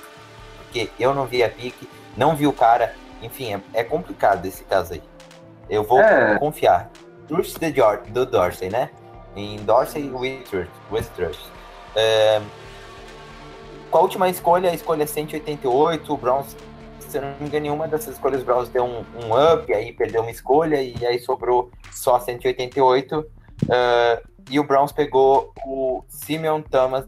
porque eu não vi a pique, não vi o cara, enfim, é, é complicado esse caso aí. Eu vou é. confiar. Trust the do Dorsey, né? em Dorsey e Westchurch. É, com a última escolha, a escolha 188, o Browns, se eu não me engano, nenhuma dessas escolhas, o Browns deu um, um up, aí perdeu uma escolha, e aí sobrou só 188. Uh, e o Browns pegou o Simeon Thomas,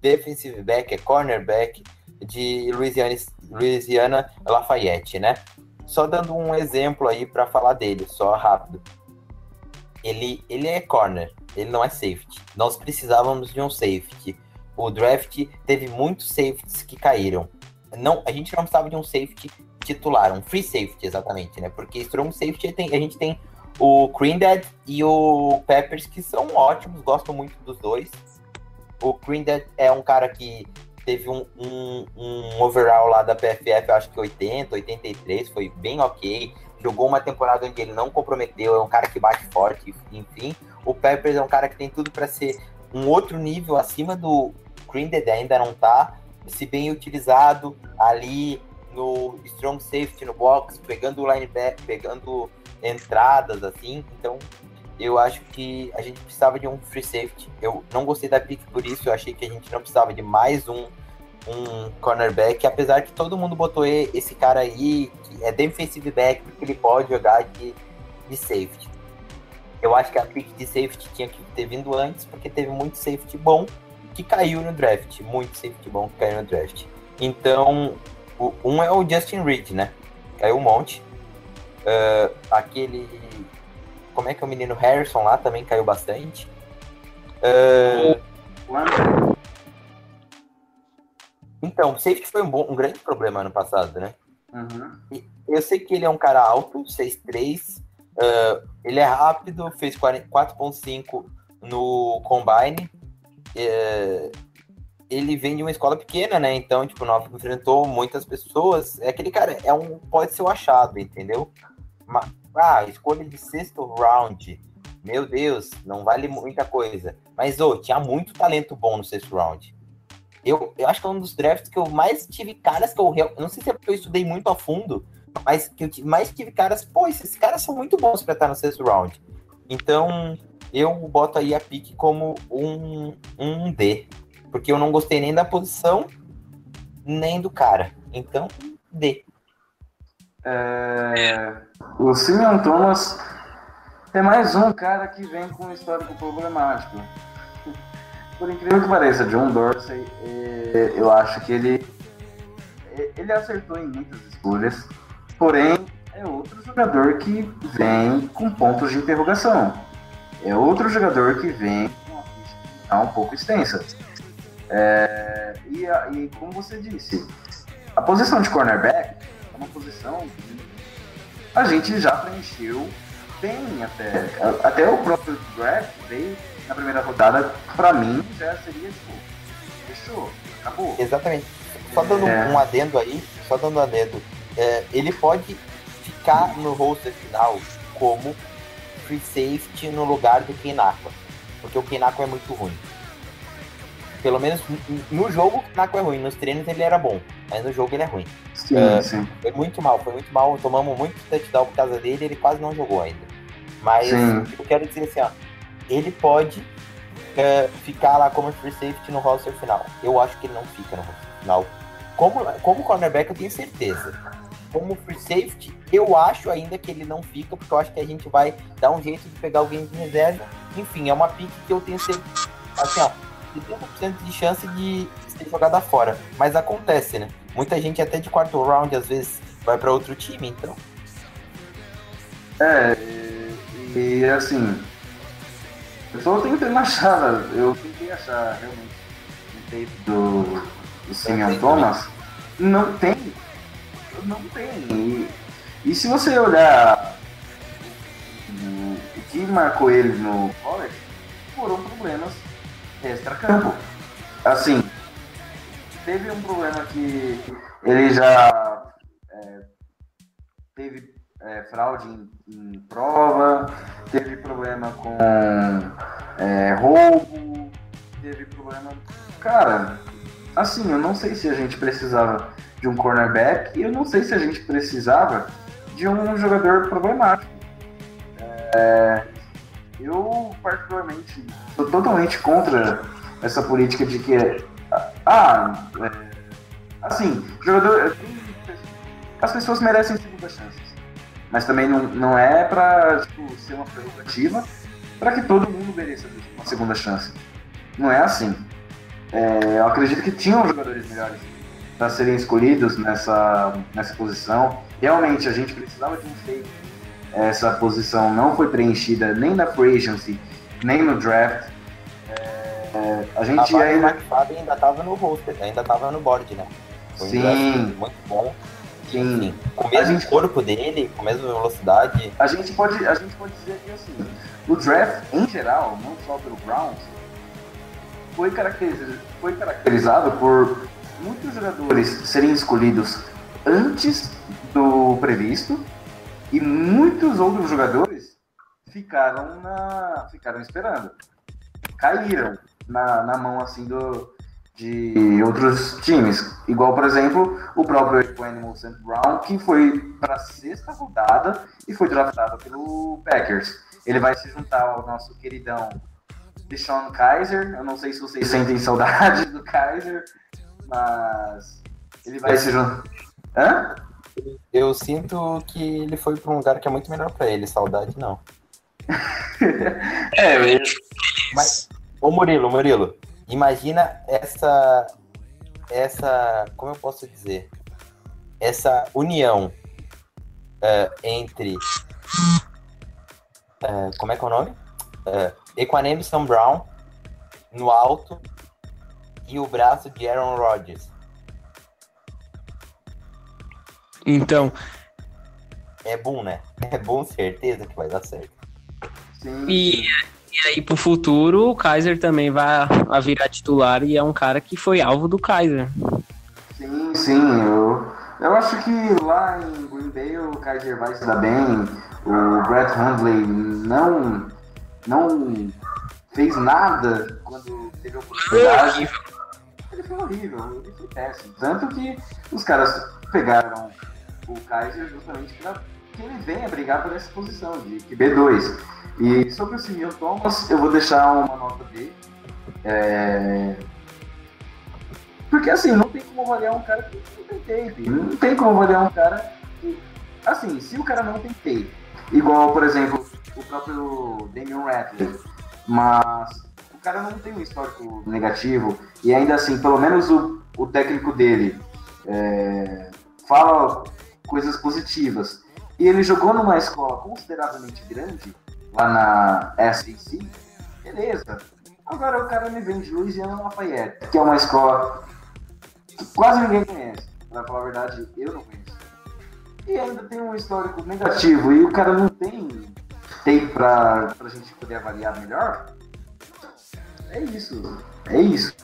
defensive back, é cornerback, de Louisiana, Louisiana Lafayette, né? só dando um exemplo aí para falar dele, só rápido. Ele, ele é corner, ele não é safety. Nós precisávamos de um safety. O draft teve muitos safeties que caíram. Não, a gente não precisava de um safety titular, um free safety exatamente, né? Porque strong safety tem, a gente tem o Creandad e o Peppers que são ótimos, gosto muito dos dois. O Creandad é um cara que teve um, um, um overall lá da PFF, acho que 80, 83, foi bem ok. Jogou uma temporada onde ele não comprometeu, é um cara que bate forte, enfim. O Peppers é um cara que tem tudo para ser um outro nível acima do Grinded, ainda não tá. Se bem utilizado ali no strong safety no box, pegando linebacker, pegando entradas assim. Então, eu acho que a gente precisava de um free safety. Eu não gostei da pick por isso, eu achei que a gente não precisava de mais um um cornerback, apesar que todo mundo botou esse cara aí, que é defensive back, porque ele pode jogar de, de safety. Eu acho que a pick de safety tinha que ter vindo antes, porque teve muito safety bom que caiu no draft. Muito safety bom que caiu no draft. Então, o, um é o Justin Reed, né? Caiu um monte. Uh, aquele. Como é que é o menino Harrison lá também caiu bastante. Uh, então, safety foi um, bom, um grande problema ano passado, né? Uhum. Eu sei que ele é um cara alto, 6'3", uh, ele é rápido, fez 4.5 no Combine, uh, ele vem de uma escola pequena, né? Então, tipo, não enfrentou muitas pessoas. É aquele cara, é um, pode ser o um achado, entendeu? Mas, ah, escolha de sexto round. Meu Deus, não vale muita coisa. Mas, ô, oh, tinha muito talento bom no sexto round. Eu, eu acho que é um dos drafts que eu mais tive caras que eu. não sei se é porque eu estudei muito a fundo, mas que eu mais tive caras. Pô, esses caras são muito bons para estar no sexto round. Então, eu boto aí a pique como um, um D. Porque eu não gostei nem da posição, nem do cara. Então, D. É... O Simeon Thomas é mais um cara que vem com um histórico problemático por incrível que pareça, John Dorsey, é, eu acho que ele, é, ele acertou em muitas escolhas, porém é outro jogador que vem com pontos de interrogação. É outro jogador que vem com uma ficha um pouco extensa. É, e, e, como você disse, a posição de cornerback uma posição que a gente já preencheu bem até. Até o próprio draft veio na primeira rodada, pra mim, já seria tipo, fechou, acabou. Exatamente. Só dando é... um adendo aí, só dando um adendo, é, ele pode ficar no roster final como free safety no lugar do Kinako, porque o Kinako é muito ruim. Pelo menos no jogo o Kinako é ruim, nos treinos ele era bom, mas no jogo ele é ruim. Sim, uh, sim. Foi muito mal, foi muito mal, tomamos muito touchdown por causa dele, ele quase não jogou ainda. Mas sim. eu quero dizer assim, ó, ele pode é, ficar lá como free safety no roster final. Eu acho que ele não fica no roster final. Como, como cornerback, eu tenho certeza. Como free safety, eu acho ainda que ele não fica, porque eu acho que a gente vai dar um jeito de pegar alguém de reserva. Enfim, é uma pick que eu tenho certeza. Assim, ó, 30% de chance de ser jogada fora. Mas acontece, né? Muita gente até de quarto round, às vezes, vai para outro time, então. É, e, e assim, eu só tentando achar, eu tentei achar realmente um tape do, do Simeon Thomas. Não tem. Não tem. E, e se você olhar o, o que marcou ele no college, foram problemas extra-campo. Assim, teve um problema que ele já é, teve é, fraude em, em, prova, teve problema com é, roubo, teve problema. Cara, assim, eu não sei se a gente precisava de um cornerback e eu não sei se a gente precisava de um jogador problemático. É, eu, particularmente, sou totalmente contra essa política de que. Ah, é, assim, jogador. As pessoas merecem segunda chance mas também não, não é para tipo, ser uma prerrogativa para que todo mundo mereça uma segunda chance. Não é assim. É, eu acredito que tinham jogadores melhores para serem escolhidos nessa, nessa posição. Realmente, a gente precisava de um safety. Essa posição não foi preenchida nem na free agency, nem no draft. É, a gente a ainda... McFadden ainda tava no roster, ainda tava no board, né? Foi Sim. draft muito bom. Sim. Sim. Com o mesmo gente- corpo dele, com a mesma velocidade. A gente pode, a gente pode dizer que assim, o draft em geral, não só pelo Browns, foi caracterizado, foi caracterizado por muitos jogadores serem escolhidos antes do previsto e muitos outros jogadores ficaram na, ficaram esperando, caíram na, na mão assim do de outros times, igual por exemplo o próprio Animal St. Brown que foi para sexta rodada e foi draftado pelo Packers. Ele vai se juntar ao nosso queridão Deshaun Kaiser. Eu não sei se vocês sentem saudade do Kaiser, mas ele vai se juntar. Hã? Eu sinto que ele foi pra um lugar que é muito melhor pra ele. Saudade não. É, ele... Mas, ô Murilo, Murilo, imagina essa. Essa. Como eu posso dizer? Essa união eh, entre. eh, como é que é o nome? Uh, Equanimous Sam Brown no alto e o braço de Aaron Rodgers. Então, É bom, né? É bom, certeza que vai dar certo. Sim, e, e aí pro futuro, o Kaiser também vai a virar titular e é um cara que foi alvo do Kaiser. sim, sim. Eu, eu acho que lá em Green Bay o Kaiser vai se dar bem. O Brett Hundley não, não fez nada quando teve a oportunidade. Ele foi horrível, ele foi péssimo. Tanto que os caras pegaram o Kaiser justamente para que ele venha brigar por essa posição de QB2. E sobre o Simeon Thomas, eu vou deixar uma nota B. É... Porque assim, não tem como avaliar um cara que não tem tape. Não tem como avaliar um cara que. Assim, se o cara não tem tape, igual, por exemplo, o próprio Damian Rattler, mas o cara não tem um histórico negativo, e ainda assim, pelo menos o, o técnico dele é, fala coisas positivas. E ele jogou numa escola consideravelmente grande, lá na SEC, beleza. Agora o cara me vem de Louisiana Lafayette, que é uma escola que quase ninguém conhece. Pra falar a verdade, eu não conheço. E ainda tem um histórico negativo, e o cara não tem tem pra, pra gente poder avaliar melhor. É isso. É isso.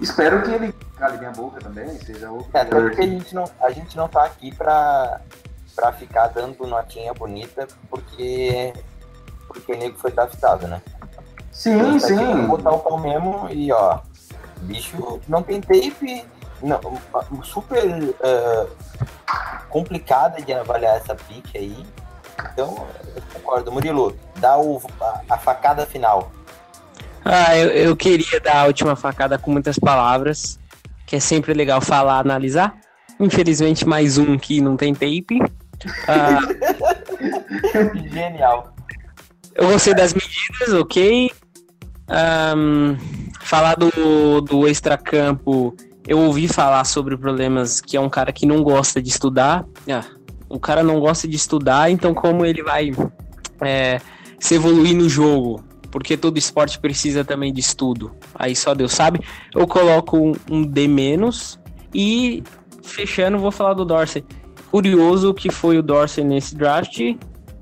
Espero que ele cale minha boca também, seja outro. É, até porque a gente não, a gente não tá aqui pra, pra ficar dando notinha bonita, porque, porque o nego foi draftado, né? Sim, Tá sim. botar o pau mesmo e, ó, bicho não tem tape, não, super eh, complicada de avaliar essa pique aí. Então, eu concordo. Murilo, dá o, a, a facada final. Ah, eu, eu queria dar a última facada com muitas palavras, que é sempre legal falar, analisar. Infelizmente, mais um que não tem tape. Ah, Genial. eu gostei das medidas, ok. Ahn, falar do, do extracampo, eu ouvi falar sobre problemas que é um cara que não gosta de estudar. Ah, o cara não gosta de estudar, então como ele vai é, se evoluir no jogo? Porque todo esporte precisa também de estudo. Aí só Deus sabe. Eu coloco um, um D menos e fechando, vou falar do Dorsey. Curioso que foi o Dorsey nesse draft.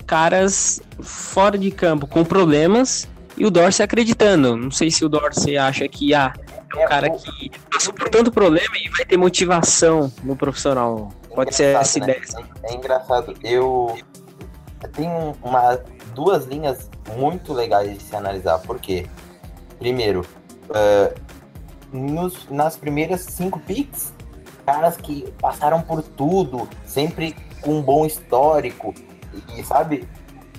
Caras fora de campo com problemas e o Dorsey acreditando. Não sei se o Dorsey acha que ah, é um cara que passou por tanto problema e vai ter motivação no profissional. Pode ser essa Engraçado, ideia. né? É, é engraçado. Eu tenho uma, duas linhas muito legais de se analisar. Por quê? Primeiro, eh, nos- nas primeiras cinco picks, caras que passaram por tudo, sempre com um bom histórico, e sabe,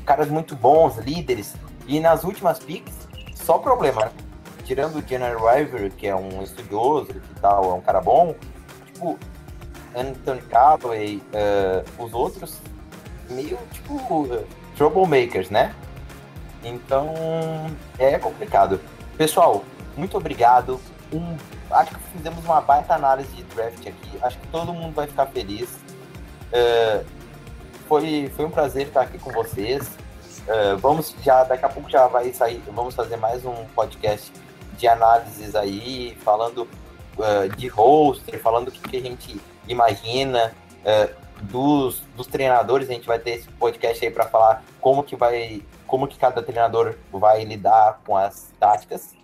caras muito bons, líderes. E nas últimas picks, só problema, né? Tirando o General River, que é um estudioso e tal, é um cara bom, tipo, Anthony Callaway, eh, os outros, meio tipo troublemakers, né? Então é complicado. Pessoal, muito obrigado. Um acho que fizemos uma baita análise de draft aqui. Acho que todo mundo vai ficar feliz. É, foi, foi um prazer estar aqui com vocês. É, vamos já, daqui a pouco já vai sair, vamos fazer mais um podcast de análises aí, falando é, de roster, falando o que, que a gente imagina é, dos, dos treinadores. A gente vai ter esse podcast aí para falar como que vai, como que cada treinador vai lidar com as táticas.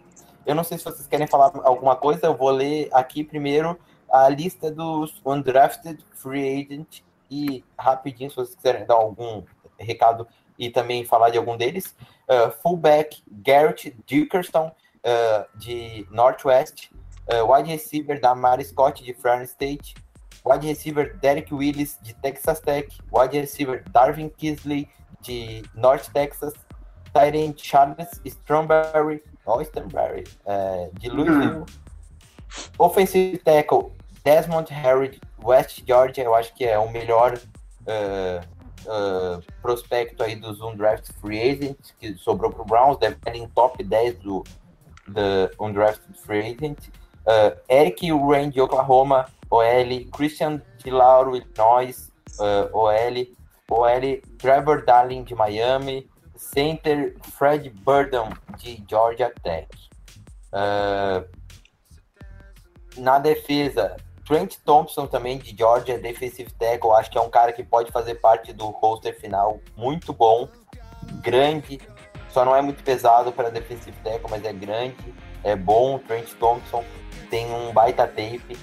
Eu não sei se vocês querem falar alguma coisa, eu vou ler aqui primeiro a lista dos undrafted free agent e rapidinho, se vocês quiserem dar algum recado e também falar de algum deles. Uh, fullback Garrett Dickerson, uh, de Northwest. Uh, wide receiver Damari Scott, de Fresno State. Wide receiver Derek Willis, de Texas Tech. Wide receiver Darvin Kisley, de North Texas. Tyrant Charles Stromberry, oh, Stromberry de Louisville. Offensive tackle Desmond Harris, West Georgia, eu acho que é o melhor uh, uh, prospecto aí dos Undrafted Free Agents, que sobrou para o Browns, deve estar em top 10 do, do Undrafted Free Agent. Uh, Eric Rain de Oklahoma, OL, Christian de Lauro, Illinois, OL, OL, Trevor Darling de Miami, Center Fred Burden de Georgia Tech. na defesa, Trent Thompson também de Georgia, defensive tackle, acho que é um cara que pode fazer parte do roster final, muito bom, grande, só não é muito pesado para defensive tackle, mas é grande, é bom. Trent Thompson tem um baita tape.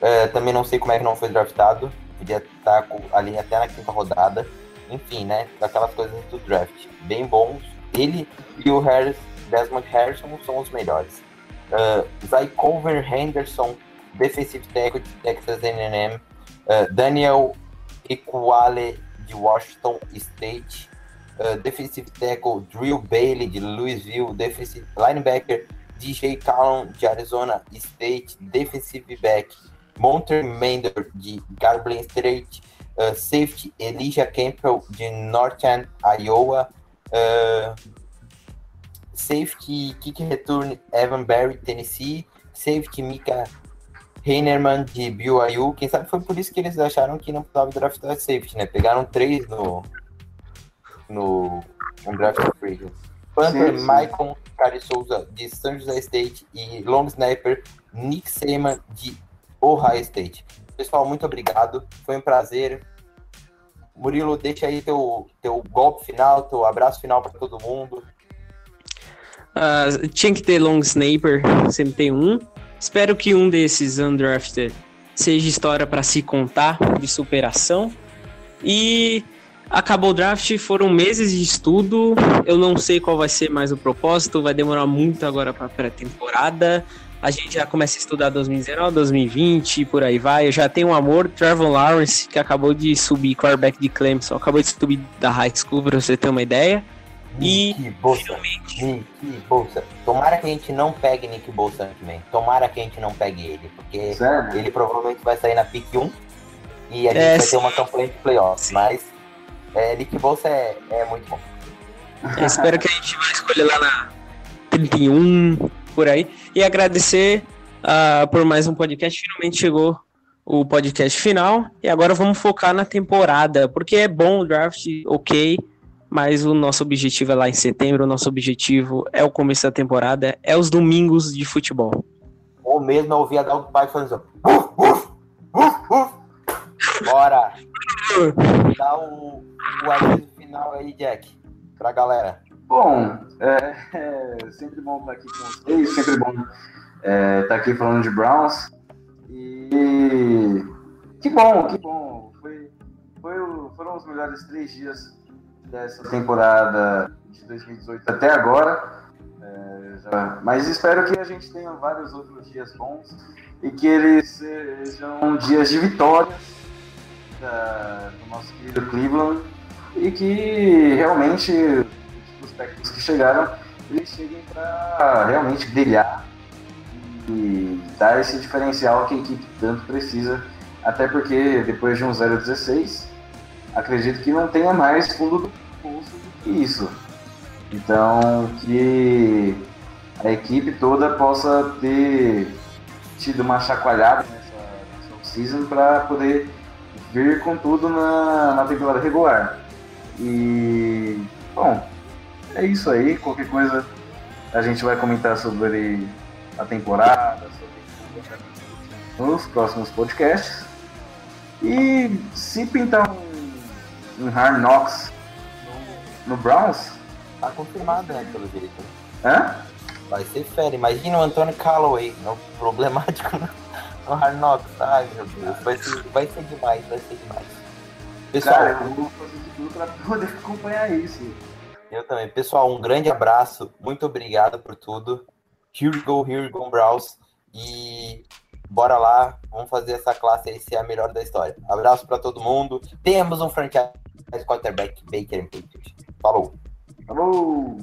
É, também não sei como é que não foi draftado, podia estar ali até na quinta rodada. Enfim, né? Daquelas coisas do draft, bem bons. Ele e o Harris, Desmond Harrison são os melhores. Uh, Zycover Henderson defensive tackle de Texas A&M, uh, Daniel Equale de Washington State, uh, defensive tackle Drew Bailey de Louisville, defensive linebacker DJ Callum de Arizona State, defensive back Monter Mander de Garblin State, uh, safety Elijah Campbell de Northern Iowa, uh, safety kick return Evan Barry Tennessee, safety Mika Heinerman de BYU. Quem sabe foi por isso que eles acharam que não precisava draftar safety, né? Pegaram três no, no um draft free. Panther, Michael Cari Souza de San Jose State e long snapper Nick Seaman de Ohio State. Pessoal, muito obrigado. Foi um prazer. Murilo, deixa aí teu, teu golpe final, teu abraço final para todo mundo. Uh, tinha que ter long sniper, sempre tem um. Espero que um desses undrafted seja história para se contar de superação. E acabou o draft, foram meses de estudo. Eu não sei qual vai ser mais o propósito, vai demorar muito agora para pré-temporada. A gente já começa a estudar 2019, 2020 e por aí vai. Eu já tenho um amor, Trevor Lawrence, que acabou de subir quarterback de Clemson, acabou de subir da high school, para você ter uma ideia. Nick e Bolsa. finalmente. Nick Bolsa. Tomara que a gente não pegue Nick Bolsa também. Tomara que a gente não pegue ele. Porque Sério? ele provavelmente vai sair na pick 1 e a gente é, vai sim. ter uma campanha de playoffs. Mas é, Nick Bolsa é, é muito bom. Eu espero que a gente vai escolher lá na 31, por aí. E agradecer uh, por mais um podcast. Finalmente chegou o podcast final. E agora vamos focar na temporada. Porque é bom o draft, ok mas o nosso objetivo é lá em setembro, o nosso objetivo é o começo da temporada, é os domingos de futebol. Ou mesmo ouvir a Dog Pai falando Bora! Dá o, o aviso final aí, Jack, pra galera. Bom, é, é sempre bom estar aqui com vocês, sempre bom é, estar aqui falando de Browns. E que bom, que bom. Foi, foi, foram os melhores três dias dessa temporada de 2018 até agora. É, já, mas espero que a gente tenha vários outros dias bons e que eles sejam dias de vitória da, do nosso querido Cleveland e que realmente os prospectos que chegaram eles cheguem para realmente brilhar e dar esse diferencial que a equipe tanto precisa, até porque depois de um 0-16 acredito que não tenha mais fundo do poço do que isso. Então, que a equipe toda possa ter tido uma chacoalhada nessa, nessa season para poder vir com tudo na, na temporada regular. E, bom, é isso aí. Qualquer coisa a gente vai comentar sobre a temporada, sobre nos próximos podcasts. E se pintar um, um Hard Knocks no, Browns. Tá confirmado, né, pelo jeito. Hã? Vai ser fera. Imagina o Antônio Callaway, não problemático no, no Hard Knocks. Ai, meu Deus. Vai ser, vai ser demais, vai ser demais. Pessoal, Cara, eu vou fazer de tudo pra poder acompanhar isso. Eu também. Pessoal, um grande abraço. Muito obrigado por tudo. Here we go, here we go, Browns. E bora lá. Vamos fazer essa classe aí ser a melhor da história. Abraço pra todo mundo. Temos um franchise quarterback Baker Mayfield. Falou. Falou!